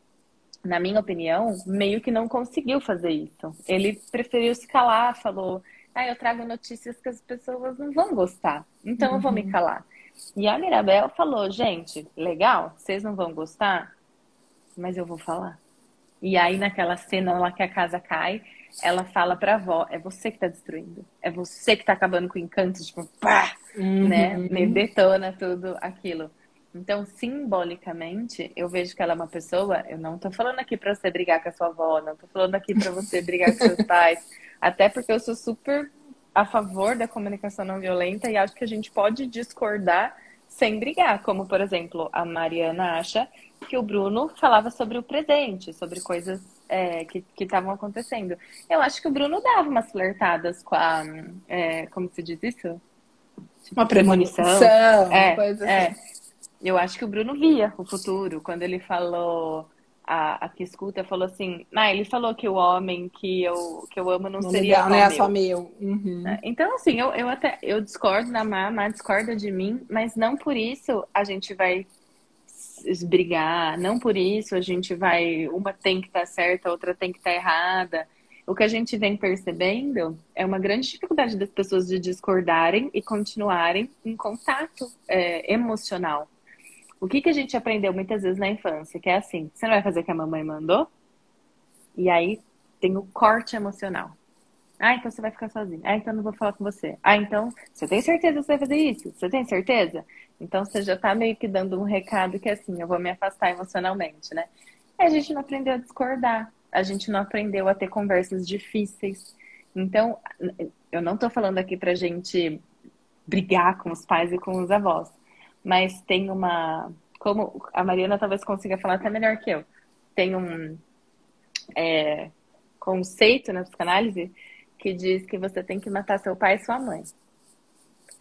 na minha opinião, meio que não conseguiu fazer isso. Ele preferiu se calar, falou: ah, eu trago notícias que as pessoas não vão gostar, então uhum. eu vou me uhum. calar. E a Mirabel falou, gente, legal, vocês não vão gostar, mas eu vou falar. E aí naquela cena lá que a casa cai, ela fala pra avó, é você que tá destruindo, é você que tá acabando com o encanto, tipo, pá, uhum. né? Me detona tudo aquilo. Então, simbolicamente, eu vejo que ela é uma pessoa. Eu não tô falando aqui para você brigar com a sua avó, não tô falando aqui para você brigar com seus pais. Até porque eu sou super a favor da comunicação não violenta e acho que a gente pode discordar sem brigar. Como, por exemplo, a Mariana acha que o Bruno falava sobre o presente, sobre coisas é, que estavam acontecendo. Eu acho que o Bruno dava umas flertadas com a. É, como se diz isso? Tipo, uma premonição. É, coisa é. assim. É. Eu acho que o Bruno via o futuro. Quando ele falou a, a que escuta falou assim, ah, ele falou que o homem que eu, que eu amo não, não seria legal, só, né? meu. só meu. Uhum. Né? Então, assim, eu, eu até eu discordo da Má, a Má discorda de mim, mas não por isso a gente vai brigar, não por isso a gente vai, uma tem que estar tá certa, a outra tem que estar tá errada. O que a gente vem percebendo é uma grande dificuldade das pessoas de discordarem e continuarem em contato é, emocional. O que, que a gente aprendeu muitas vezes na infância? Que é assim: você não vai fazer o que a mamãe mandou? E aí tem o corte emocional. Ah, então você vai ficar sozinho. Ah, então não vou falar com você. Ah, então você tem certeza que você vai fazer isso? Você tem certeza? Então você já tá meio que dando um recado que é assim, eu vou me afastar emocionalmente, né? E a gente não aprendeu a discordar. A gente não aprendeu a ter conversas difíceis. Então, eu não tô falando aqui pra gente brigar com os pais e com os avós. Mas tem uma. Como a Mariana talvez consiga falar até melhor que eu. Tem um é, conceito na psicanálise que diz que você tem que matar seu pai e sua mãe.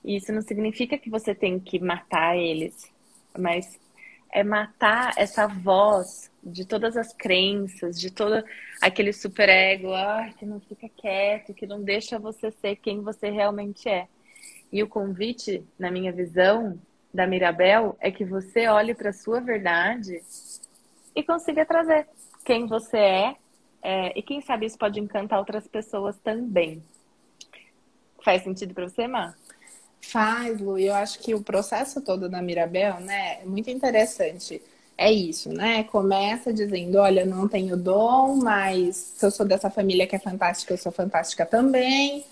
Isso não significa que você tem que matar eles, mas é matar essa voz de todas as crenças, de todo aquele superego, ah, que não fica quieto, que não deixa você ser quem você realmente é. E o convite, na minha visão, da Mirabel é que você olhe para a sua verdade e consiga trazer quem você é é, e quem sabe isso pode encantar outras pessoas também. Faz sentido para você, Má? Faz, Lu. Eu acho que o processo todo da Mirabel, né, é muito interessante. É isso, né? Começa dizendo, olha, não tenho dom, mas se eu sou dessa família que é fantástica, eu sou fantástica também.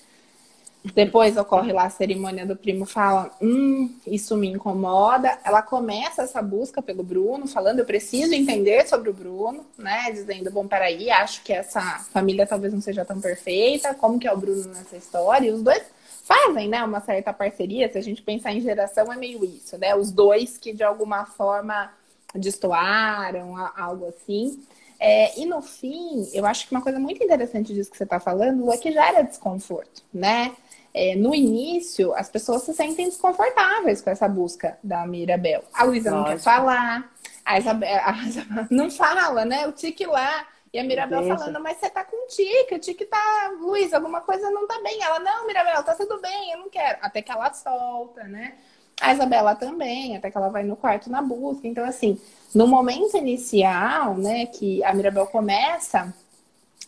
Depois ocorre lá a cerimônia do primo, fala, hum, isso me incomoda. Ela começa essa busca pelo Bruno, falando, eu preciso entender sobre o Bruno, né? Dizendo, bom, peraí, acho que essa família talvez não seja tão perfeita, como que é o Bruno nessa história? E os dois fazem, né, uma certa parceria. Se a gente pensar em geração, é meio isso, né? Os dois que de alguma forma destoaram, algo assim. É, e no fim, eu acho que uma coisa muito interessante disso que você está falando é que gera desconforto, né? É, no início, as pessoas se sentem desconfortáveis com essa busca da Mirabel. A Luísa não quer falar, a Isabel, a Isabel não fala, né? O tique lá. E a Mirabel Beleza. falando, mas você tá com tique, o tique tá. Luiz, alguma coisa não tá bem. Ela, não, Mirabel, tá tudo bem, eu não quero. Até que ela solta, né? A Isabela também, até que ela vai no quarto na busca. Então, assim, no momento inicial, né, que a Mirabel começa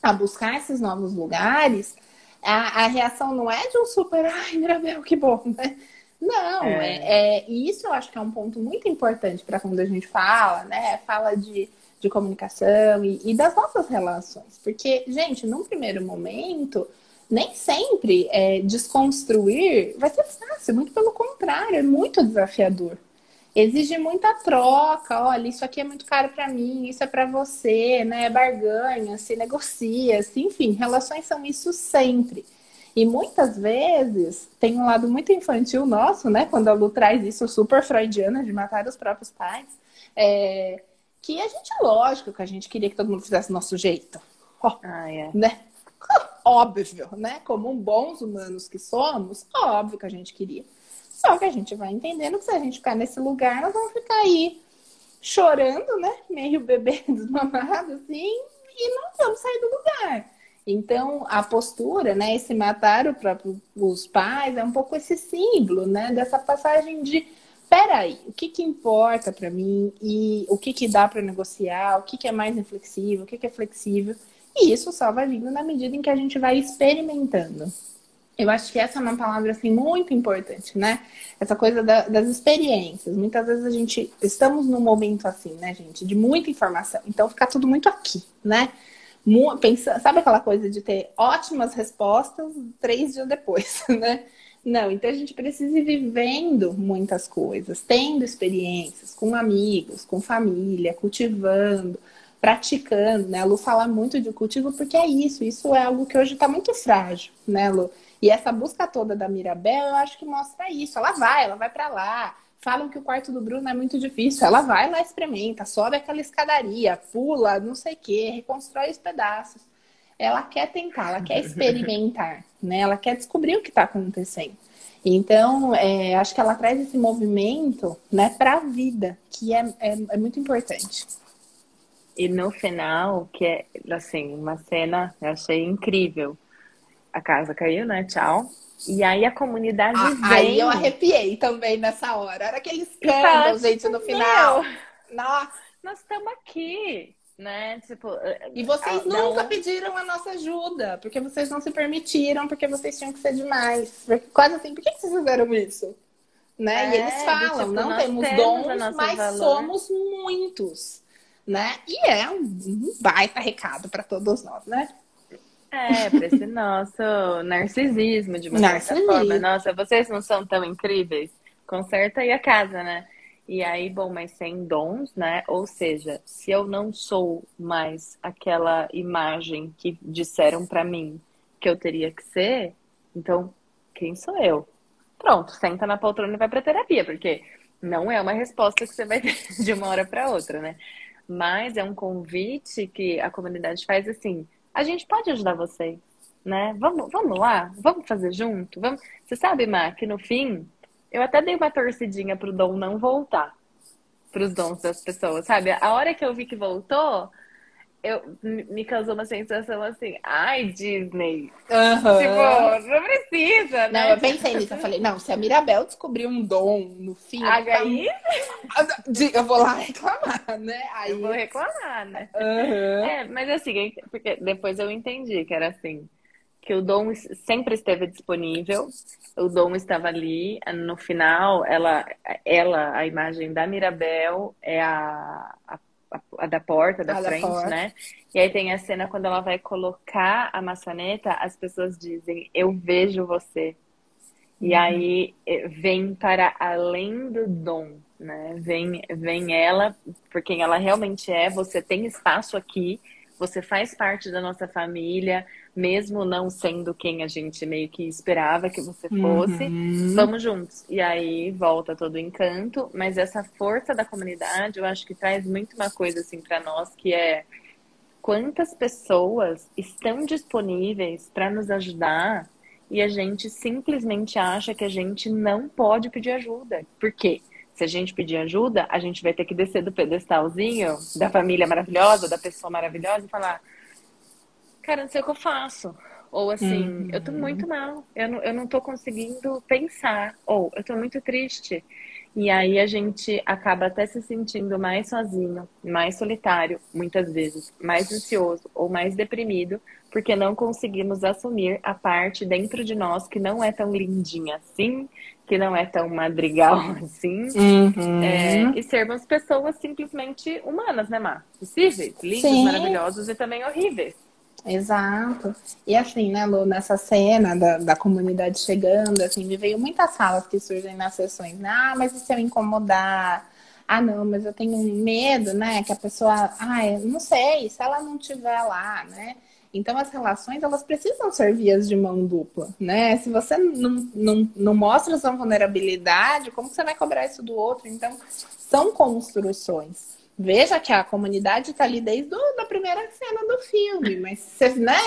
a buscar esses novos lugares, a, a reação não é de um super, ai, Mirabel, que bom, né? Não, é. é, é, isso eu acho que é um ponto muito importante para quando a gente fala, né? Fala de, de comunicação e, e, das nossas relações. Porque, gente, num primeiro momento, nem sempre é, desconstruir vai ser fácil, muito pelo contrário, é muito desafiador exige muita troca. Olha, isso aqui é muito caro para mim, isso é para você, né? É barganha, se negocia, se, enfim, relações são isso sempre. E muitas vezes tem um lado muito infantil nosso, né? Quando a Lu traz isso super freudiana de matar os próprios pais, é... que a gente, lógico, que a gente queria que todo mundo fizesse do nosso jeito. Oh, ah, é. né? Óbvio, né? Como bons humanos que somos, óbvio que a gente queria. Só que a gente vai entendendo que se a gente ficar nesse lugar, nós vamos ficar aí chorando, né? Meio bebê desmamado, assim, e não vamos sair do lugar. Então, a postura, né? Esse matar o próprio, os pais é um pouco esse símbolo, né? Dessa passagem de peraí, o que que importa para mim e o que que dá para negociar, o que que é mais inflexível, o que que é flexível. E isso só vai vindo na medida em que a gente vai experimentando. Eu acho que essa é uma palavra assim muito importante, né? Essa coisa da, das experiências. Muitas vezes a gente estamos num momento assim, né, gente, de muita informação. Então fica tudo muito aqui, né? Pensa, sabe aquela coisa de ter ótimas respostas três dias depois, né? Não, então a gente precisa ir vivendo muitas coisas, tendo experiências com amigos, com família, cultivando, praticando, né? A Lu fala muito de cultivo porque é isso, isso é algo que hoje está muito frágil, né, Lu? E essa busca toda da Mirabel, eu acho que mostra isso. Ela vai, ela vai para lá. Falam que o quarto do Bruno é muito difícil. Ela vai lá, experimenta, sobe aquela escadaria, pula, não sei o quê, reconstrói os pedaços. Ela quer tentar, ela quer experimentar, né? Ela quer descobrir o que está acontecendo. Então, é, acho que ela traz esse movimento né, para a vida, que é, é, é muito importante. E no final, que é assim, uma cena eu achei incrível a casa caiu, né? Tchau. E aí a comunidade ah, vem. Aí eu arrepiei também nessa hora. Era aquele escândalo, gente, no final. Nossa. Nós estamos aqui, né? Tipo, e vocês nunca pediram a nossa ajuda, porque vocês não se permitiram, porque vocês tinham que ser demais. Quase assim, por que vocês fizeram isso? Né? É, e eles falam, tipo, não temos dons, mas valor. somos muitos, né? E é um, um baita recado para todos nós, né? É, para esse nosso narcisismo, de uma narcisismo. certa forma. Nossa, vocês não são tão incríveis? Conserta aí a casa, né? E aí, bom, mas sem dons, né? Ou seja, se eu não sou mais aquela imagem que disseram para mim que eu teria que ser, então quem sou eu? Pronto, senta na poltrona e vai para terapia, porque não é uma resposta que você vai ter de uma hora para outra, né? Mas é um convite que a comunidade faz assim: a gente pode ajudar vocês, né? Vamos, vamos lá, vamos fazer junto. Vamos... Você sabe, Má, que no fim eu até dei uma torcidinha pro dom não voltar para os dons das pessoas, sabe? A hora que eu vi que voltou, eu, me causou uma sensação assim, ai, Disney. Uhum. Tipo, não precisa, né? Não, eu pensei nisso, eu falei, não, se a Mirabel descobrir um dom no fim. Aí... Eu vou lá reclamar, né? Aí... Eu vou reclamar, né? Uhum. É, mas assim, porque depois eu entendi que era assim que o dom sempre esteve disponível, o dom estava ali. No final, ela, ela a imagem da Mirabel é a, a, a da porta, da a frente, da porta. né? E aí tem a cena quando ela vai colocar a maçaneta, as pessoas dizem: Eu vejo você. E uhum. aí eh, vem para além do dom, né? Vem, vem ela por quem ela realmente é. Você tem espaço aqui, você faz parte da nossa família, mesmo não sendo quem a gente meio que esperava que você fosse, uhum. vamos juntos. E aí volta todo o encanto, mas essa força da comunidade, eu acho que traz muito uma coisa assim para nós que é quantas pessoas estão disponíveis para nos ajudar e a gente simplesmente acha que a gente não pode pedir ajuda. Por quê? Se a gente pedir ajuda, a gente vai ter que descer do pedestalzinho da família maravilhosa, da pessoa maravilhosa e falar: cara, não sei o que eu faço. Ou assim, uhum. eu tô muito mal, eu não, eu não tô conseguindo pensar. Ou eu tô muito triste. E aí a gente acaba até se sentindo mais sozinho, mais solitário, muitas vezes, mais ansioso ou mais deprimido, porque não conseguimos assumir a parte dentro de nós que não é tão lindinha assim, que não é tão madrigal assim, uhum. é, e sermos pessoas simplesmente humanas, né, Má? Possíveis, lindos, Sim. maravilhosos e também horríveis. Exato. E assim, né, Lu, nessa cena da, da comunidade chegando, assim, me veio muitas falas que surgem nas sessões. Né? Ah, mas e se eu incomodar? Ah, não, mas eu tenho medo, né? Que a pessoa, ah, não sei, se ela não estiver lá, né? Então, as relações, elas precisam ser vias de mão dupla, né? Se você não, não, não mostra sua vulnerabilidade, como você vai cobrar isso do outro? Então, são construções. Veja que a comunidade está ali desde a primeira cena do filme, mas vocês, né,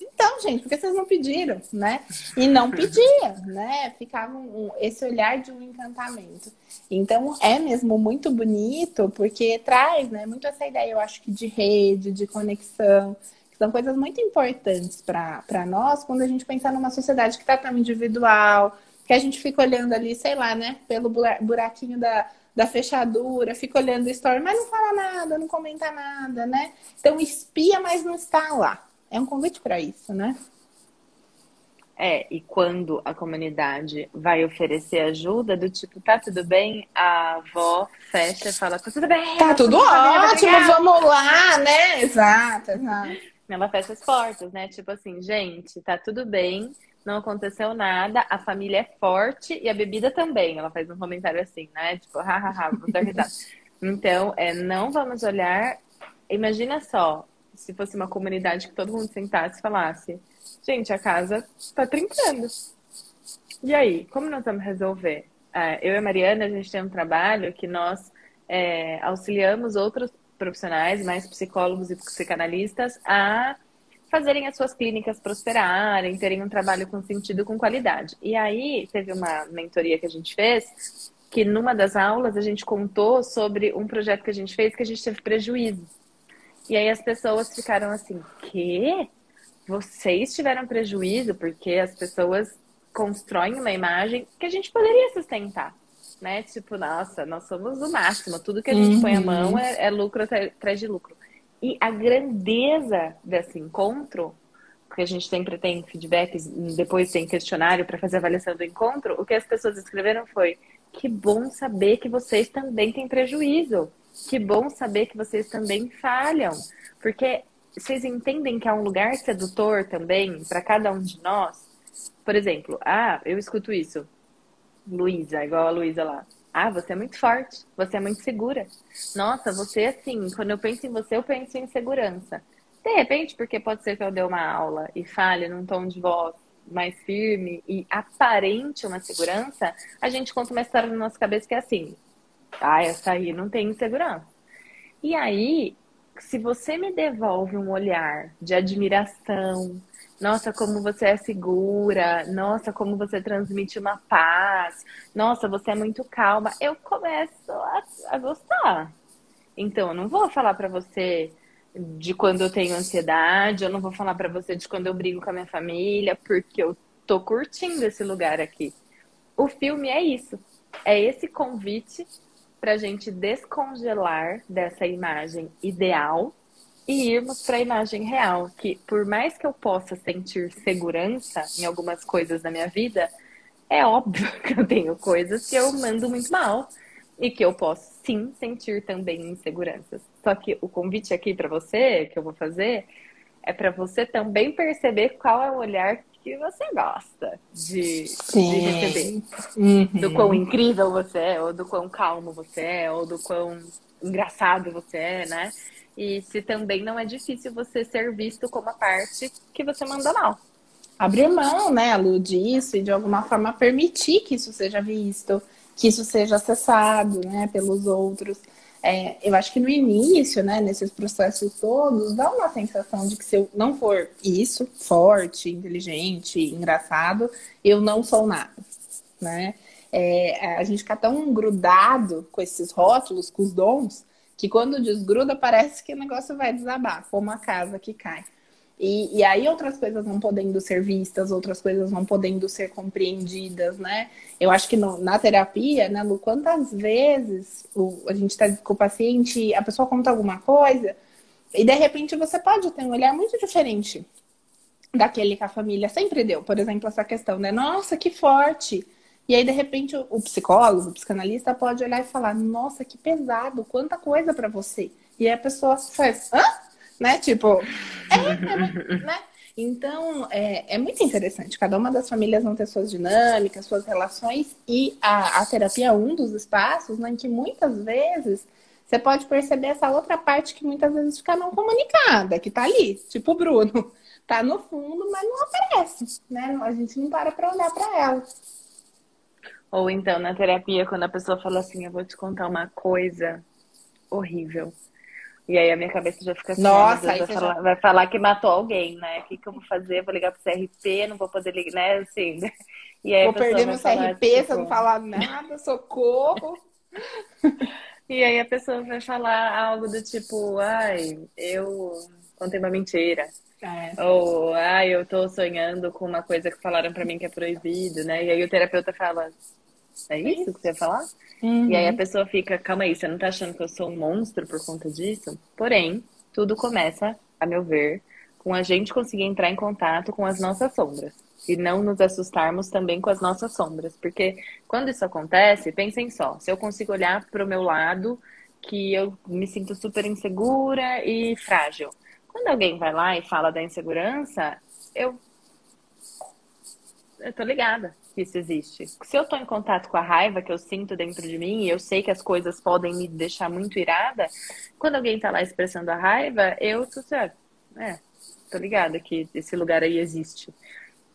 então, gente, porque vocês não pediram, né? E não pedia, né? Ficava um, esse olhar de um encantamento. Então, é mesmo muito bonito, porque traz, né, muito essa ideia, eu acho que de rede, de conexão, que são coisas muito importantes para nós quando a gente pensar numa sociedade que está tão individual, que a gente fica olhando ali, sei lá, né, pelo buraquinho da da fechadura, fica olhando o story, mas não fala nada, não comenta nada, né? Então espia, mas não está lá. É um convite para isso, né? É, e quando a comunidade vai oferecer ajuda, do tipo, tá tudo bem? A avó fecha e fala, tá tudo bem. Tá tudo ótimo, vamos lá, né? Exato, exato. Ela fecha as portas, né? Tipo assim, gente, tá tudo bem, não aconteceu nada, a família é forte e a bebida também. Ela faz um comentário assim, né? Tipo, hahaha, vou dar risada. Então, é, não vamos olhar. Imagina só, se fosse uma comunidade que todo mundo sentasse e falasse: gente, a casa tá trincando. E aí, como nós vamos resolver? É, eu e a Mariana, a gente tem um trabalho que nós é, auxiliamos outros profissionais, mais psicólogos e psicanalistas, a fazerem as suas clínicas prosperarem, terem um trabalho com sentido, com qualidade. E aí teve uma mentoria que a gente fez, que numa das aulas a gente contou sobre um projeto que a gente fez que a gente teve prejuízo. E aí as pessoas ficaram assim, que? Vocês tiveram prejuízo porque as pessoas constroem uma imagem que a gente poderia sustentar. né? Tipo, nossa, nós somos o máximo. Tudo que a gente uhum. põe a uhum. mão é, é lucro atrás de lucro. E a grandeza desse encontro, porque a gente sempre tem feedbacks, depois tem questionário para fazer avaliação do encontro, o que as pessoas escreveram foi: que bom saber que vocês também têm prejuízo. Que bom saber que vocês também falham. Porque vocês entendem que há um lugar sedutor também para cada um de nós? Por exemplo, ah, eu escuto isso. Luísa, igual a Luísa lá. Ah, você é muito forte, você é muito segura. Nossa, você assim, quando eu penso em você, eu penso em segurança. De repente, porque pode ser que eu dê uma aula e fale num tom de voz mais firme e aparente uma segurança, a gente conta uma história na nossa cabeça que é assim: ah, essa aí não tem insegurança. E aí, se você me devolve um olhar de admiração, nossa, como você é segura, nossa, como você transmite uma paz, nossa, você é muito calma, eu começo a, a gostar. Então, eu não vou falar para você de quando eu tenho ansiedade, eu não vou falar para você de quando eu brigo com a minha família, porque eu tô curtindo esse lugar aqui. O filme é isso, é esse convite para a gente descongelar dessa imagem ideal e irmos para a imagem real, que por mais que eu possa sentir segurança em algumas coisas da minha vida, é óbvio que eu tenho coisas que eu mando muito mal e que eu posso sim sentir também inseguranças. Só que o convite aqui para você, que eu vou fazer, é para você também perceber qual é o olhar que você gosta de, de receber. Uhum. Do quão incrível você é, ou do quão calmo você é, ou do quão engraçado você é, né? E se também não é difícil você ser visto como a parte que você manda mal. Abrir mão, né, Lu, disso e de alguma forma permitir que isso seja visto, que isso seja acessado, né, pelos outros. É, eu acho que no início, né, nesses processos todos, dá uma sensação de que se eu não for isso, forte, inteligente, engraçado, eu não sou nada, né? É, a gente fica tão grudado com esses rótulos, com os dons, que quando desgruda parece que o negócio vai desabar, como a casa que cai. E, e, aí outras coisas não podendo ser vistas, outras coisas não podendo ser compreendidas, né? Eu acho que no, na terapia, né, Lu, quantas vezes o, a gente está com o paciente, a pessoa conta alguma coisa, e de repente você pode ter um olhar muito diferente daquele que a família sempre deu. Por exemplo, essa questão, né? Nossa, que forte! E aí, de repente, o, psicólogo, o psicanalista pode olhar e falar, nossa, que pesado, quanta coisa para você. E a pessoa faz, hã? né? Tipo, é, é né? Então, é, é muito interessante. Cada uma das famílias vão ter suas dinâmicas, suas relações, e a, a terapia é um dos espaços né, em que muitas vezes você pode perceber essa outra parte que muitas vezes fica não comunicada, que tá ali, tipo o Bruno. Tá no fundo, mas não aparece, né? A gente não para pra olhar para ela. Ou então, na terapia, quando a pessoa fala assim, eu vou te contar uma coisa horrível. E aí a minha cabeça já fica assim, Nossa, vai, falar, já... vai falar que matou alguém, né? O que, que eu vou fazer? Vou ligar pro CRP, não vou poder ligar, né? Assim. E aí vou perder meu falar, CRP tipo... se eu não falar nada, socorro. e aí a pessoa vai falar algo do tipo, ai, eu contei uma mentira. É. Ou, ai, eu tô sonhando com uma coisa que falaram para mim que é proibido, né? E aí o terapeuta fala, é isso que você ia falar? Uhum. E aí a uhum. pessoa fica, calma aí, você não tá achando que eu sou um monstro por conta disso? Porém, tudo começa, a meu ver, com a gente conseguir entrar em contato com as nossas sombras. E não nos assustarmos também com as nossas sombras. Porque quando isso acontece, pensem só, se eu consigo olhar para o meu lado, que eu me sinto super insegura e frágil. Quando alguém vai lá e fala da insegurança, eu. Eu tô ligada que isso existe. Se eu tô em contato com a raiva que eu sinto dentro de mim e eu sei que as coisas podem me deixar muito irada, quando alguém tá lá expressando a raiva, eu tô certo. É, tô ligada que esse lugar aí existe.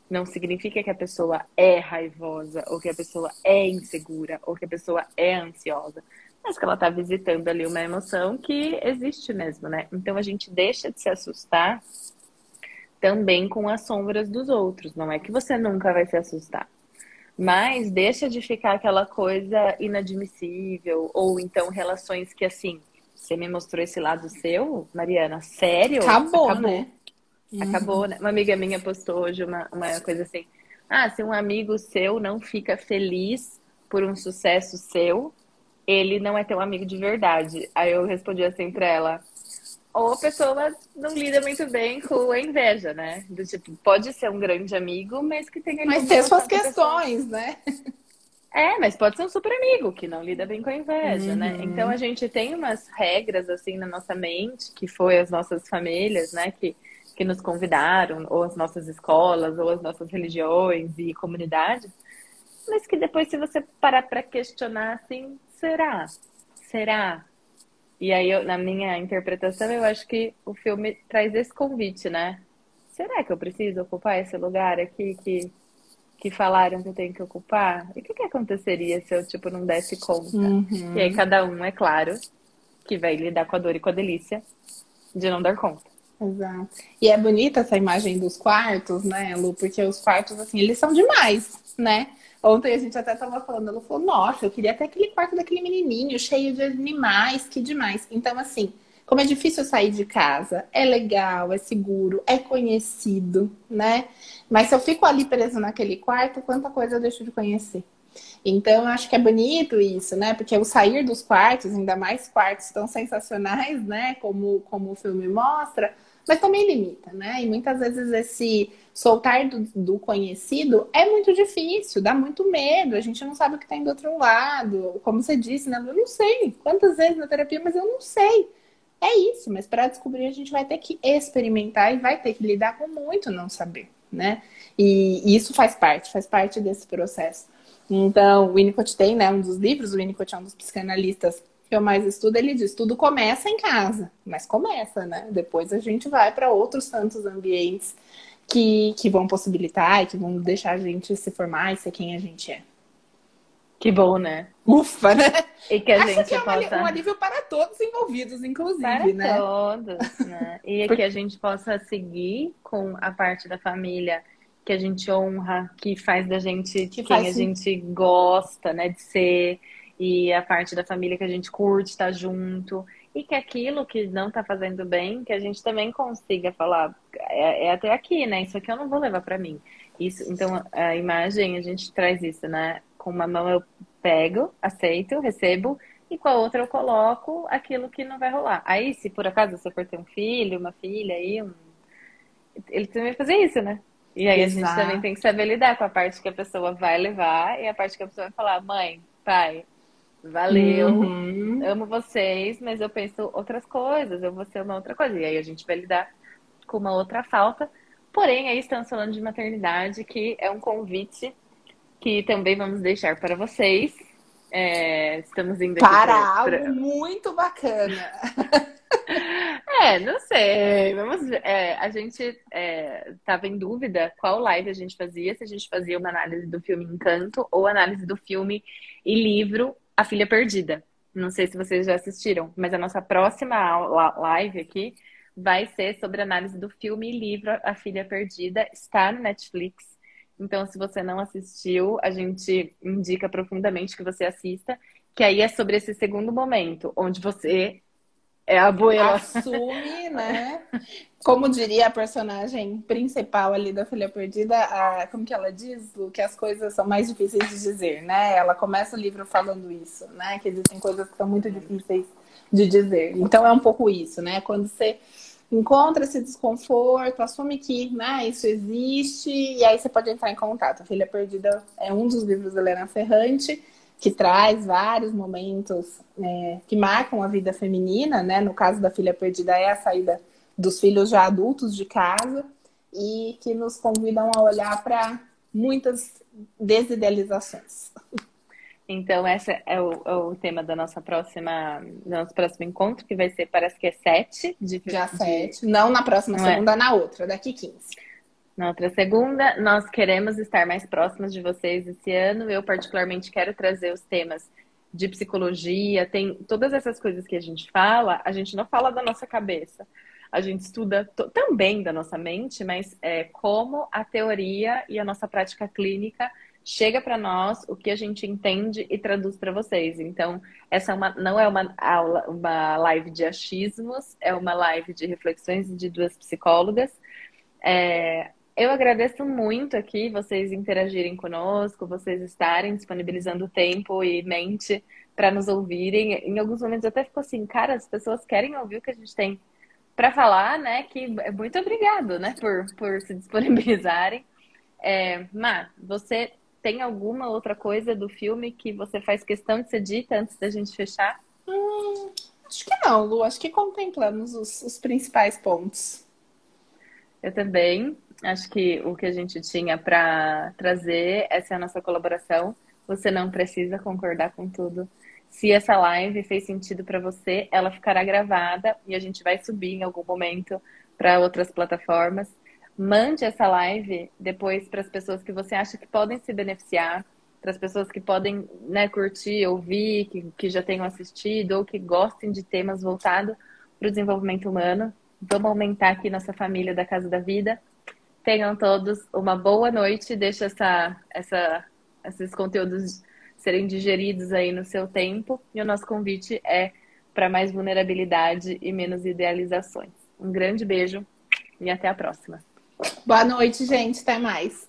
Não significa que a pessoa é raivosa, ou que a pessoa é insegura, ou que a pessoa é ansiosa. Mas que ela tá visitando ali uma emoção que existe mesmo, né? Então a gente deixa de se assustar também com as sombras dos outros. Não é que você nunca vai se assustar. Mas deixa de ficar aquela coisa inadmissível, ou então relações que assim, você me mostrou esse lado seu, Mariana, sério? Acabou, Acabou. né? Acabou, né? Uma amiga minha postou hoje uma, uma coisa assim. Ah, se um amigo seu não fica feliz por um sucesso seu, ele não é teu amigo de verdade. Aí eu respondi assim pra ela: ou a pessoa não lida muito bem com a inveja, né? Do tipo, pode ser um grande amigo, mas que tenha. Mas tem suas questões, né? É, mas pode ser um super amigo que não lida bem com a inveja, né? uhum. né? Então a gente tem umas regras assim na nossa mente, que foi as nossas famílias, né? Que, que nos convidaram, ou as nossas escolas, ou as nossas religiões e comunidades, mas que depois, se você parar para questionar assim, será? Será? E aí, eu, na minha interpretação, eu acho que o filme traz esse convite, né? Será que eu preciso ocupar esse lugar aqui que, que falaram que eu tenho que ocupar? E o que, que aconteceria se eu, tipo, não desse conta? Uhum. E aí, cada um, é claro, que vai lidar com a dor e com a delícia de não dar conta. Exato. E é bonita essa imagem dos quartos, né, Lu? Porque os quartos, assim, eles são demais, né? Ontem a gente até tava falando, ela falou, nossa, eu queria até aquele quarto daquele menininho, cheio de animais, que demais. Então, assim, como é difícil sair de casa, é legal, é seguro, é conhecido, né? Mas se eu fico ali preso naquele quarto, quanta coisa eu deixo de conhecer. Então, acho que é bonito isso, né? Porque o sair dos quartos, ainda mais quartos tão sensacionais, né? Como, como o filme mostra, mas também limita, né? E muitas vezes esse soltar do, do, conhecido é muito difícil, dá muito medo, a gente não sabe o que tem do outro lado. Como você disse, né? Eu não sei quantas vezes na terapia, mas eu não sei. É isso, mas para descobrir a gente vai ter que experimentar e vai ter que lidar com muito não saber, né? E, isso faz parte, faz parte desse processo. Então, o Winnicott tem, né, um dos livros, o Winnicott é um dos psicanalistas que eu mais estudo, ele diz: tudo começa em casa, mas começa, né? Depois a gente vai para outros tantos ambientes que, que vão possibilitar e que vão deixar a gente se formar e ser quem a gente é. Que bom, né? Ufa, né? E que a Acho gente que é possa... um alívio para todos envolvidos, inclusive, para né? todos, né? E Porque... que a gente possa seguir com a parte da família que a gente honra, que faz da gente que quem a gente gosta, né, de ser e a parte da família que a gente curte estar tá junto e que aquilo que não está fazendo bem, que a gente também consiga falar, é, é, até aqui, né? Isso aqui eu não vou levar para mim. Isso, então a imagem a gente traz isso, né? Com uma mão eu pego, aceito, recebo e com a outra eu coloco aquilo que não vai rolar. Aí, se por acaso você for ter um filho, uma filha aí, um... ele também vai fazer isso, né? E aí Exato. a gente também tem que saber lidar com a parte que a pessoa vai levar e a parte que a pessoa vai falar, mãe, pai, Valeu, uhum. amo vocês, mas eu penso outras coisas, eu vou ser uma outra coisa. E aí a gente vai lidar com uma outra falta. Porém, aí estamos falando de maternidade, que é um convite que também vamos deixar para vocês. É, estamos indo para algo pra... muito bacana. é, não sei. Vamos ver. É, a gente estava é, em dúvida qual live a gente fazia, se a gente fazia uma análise do filme Encanto ou análise do filme e livro a Filha Perdida. Não sei se vocês já assistiram, mas a nossa próxima live aqui vai ser sobre análise do filme e livro A Filha Perdida. Está no Netflix. Então, se você não assistiu, a gente indica profundamente que você assista. Que aí é sobre esse segundo momento, onde você é a boela. Assume, né? Como diria a personagem principal ali da Filha Perdida, a, como que ela diz, Lu, que as coisas são mais difíceis de dizer, né? Ela começa o livro falando isso, né? Que existem coisas que são muito difíceis de dizer. Então é um pouco isso, né? Quando você encontra esse desconforto, assume que né, isso existe, e aí você pode entrar em contato. A Filha Perdida é um dos livros da Helena Ferrante que traz vários momentos é, que marcam a vida feminina, né? No caso da filha perdida é a saída dos filhos já adultos de casa e que nos convidam a olhar para muitas desidealizações. Então, esse é o, é o, tema da nossa próxima, do nosso próximo encontro, que vai ser, parece que é 7 de Já de... 7. Não na próxima Não é? segunda, é. na outra, daqui 15. Na outra segunda, nós queremos estar mais próximos de vocês esse ano. Eu, particularmente, quero trazer os temas de psicologia, tem todas essas coisas que a gente fala, a gente não fala da nossa cabeça. A gente estuda também da nossa mente, mas é, como a teoria e a nossa prática clínica chega para nós, o que a gente entende e traduz para vocês. Então, essa é uma, não é uma aula, uma live de achismos, é uma live de reflexões de duas psicólogas. É, Eu agradeço muito aqui vocês interagirem conosco, vocês estarem disponibilizando tempo e mente para nos ouvirem. Em alguns momentos até ficou assim, cara, as pessoas querem ouvir o que a gente tem para falar, né? Que muito obrigado, né, por, por se disponibilizarem. É, Má, você tem alguma outra coisa do filme que você faz questão de ser dita antes da gente fechar? Hum, acho que não, Lu. Acho que contemplamos os, os principais pontos. Eu também. Acho que o que a gente tinha para trazer, essa é a nossa colaboração. Você não precisa concordar com tudo. Se essa live fez sentido para você, ela ficará gravada e a gente vai subir em algum momento para outras plataformas. Mande essa live depois para as pessoas que você acha que podem se beneficiar, para as pessoas que podem né, curtir, ouvir, que, que já tenham assistido ou que gostem de temas voltados para o desenvolvimento humano. Vamos aumentar aqui nossa família da Casa da Vida. Tenham todos uma boa noite. Deixa essa, essa, esses conteúdos serem digeridos aí no seu tempo. E o nosso convite é para mais vulnerabilidade e menos idealizações. Um grande beijo e até a próxima. Boa noite, gente. Até mais.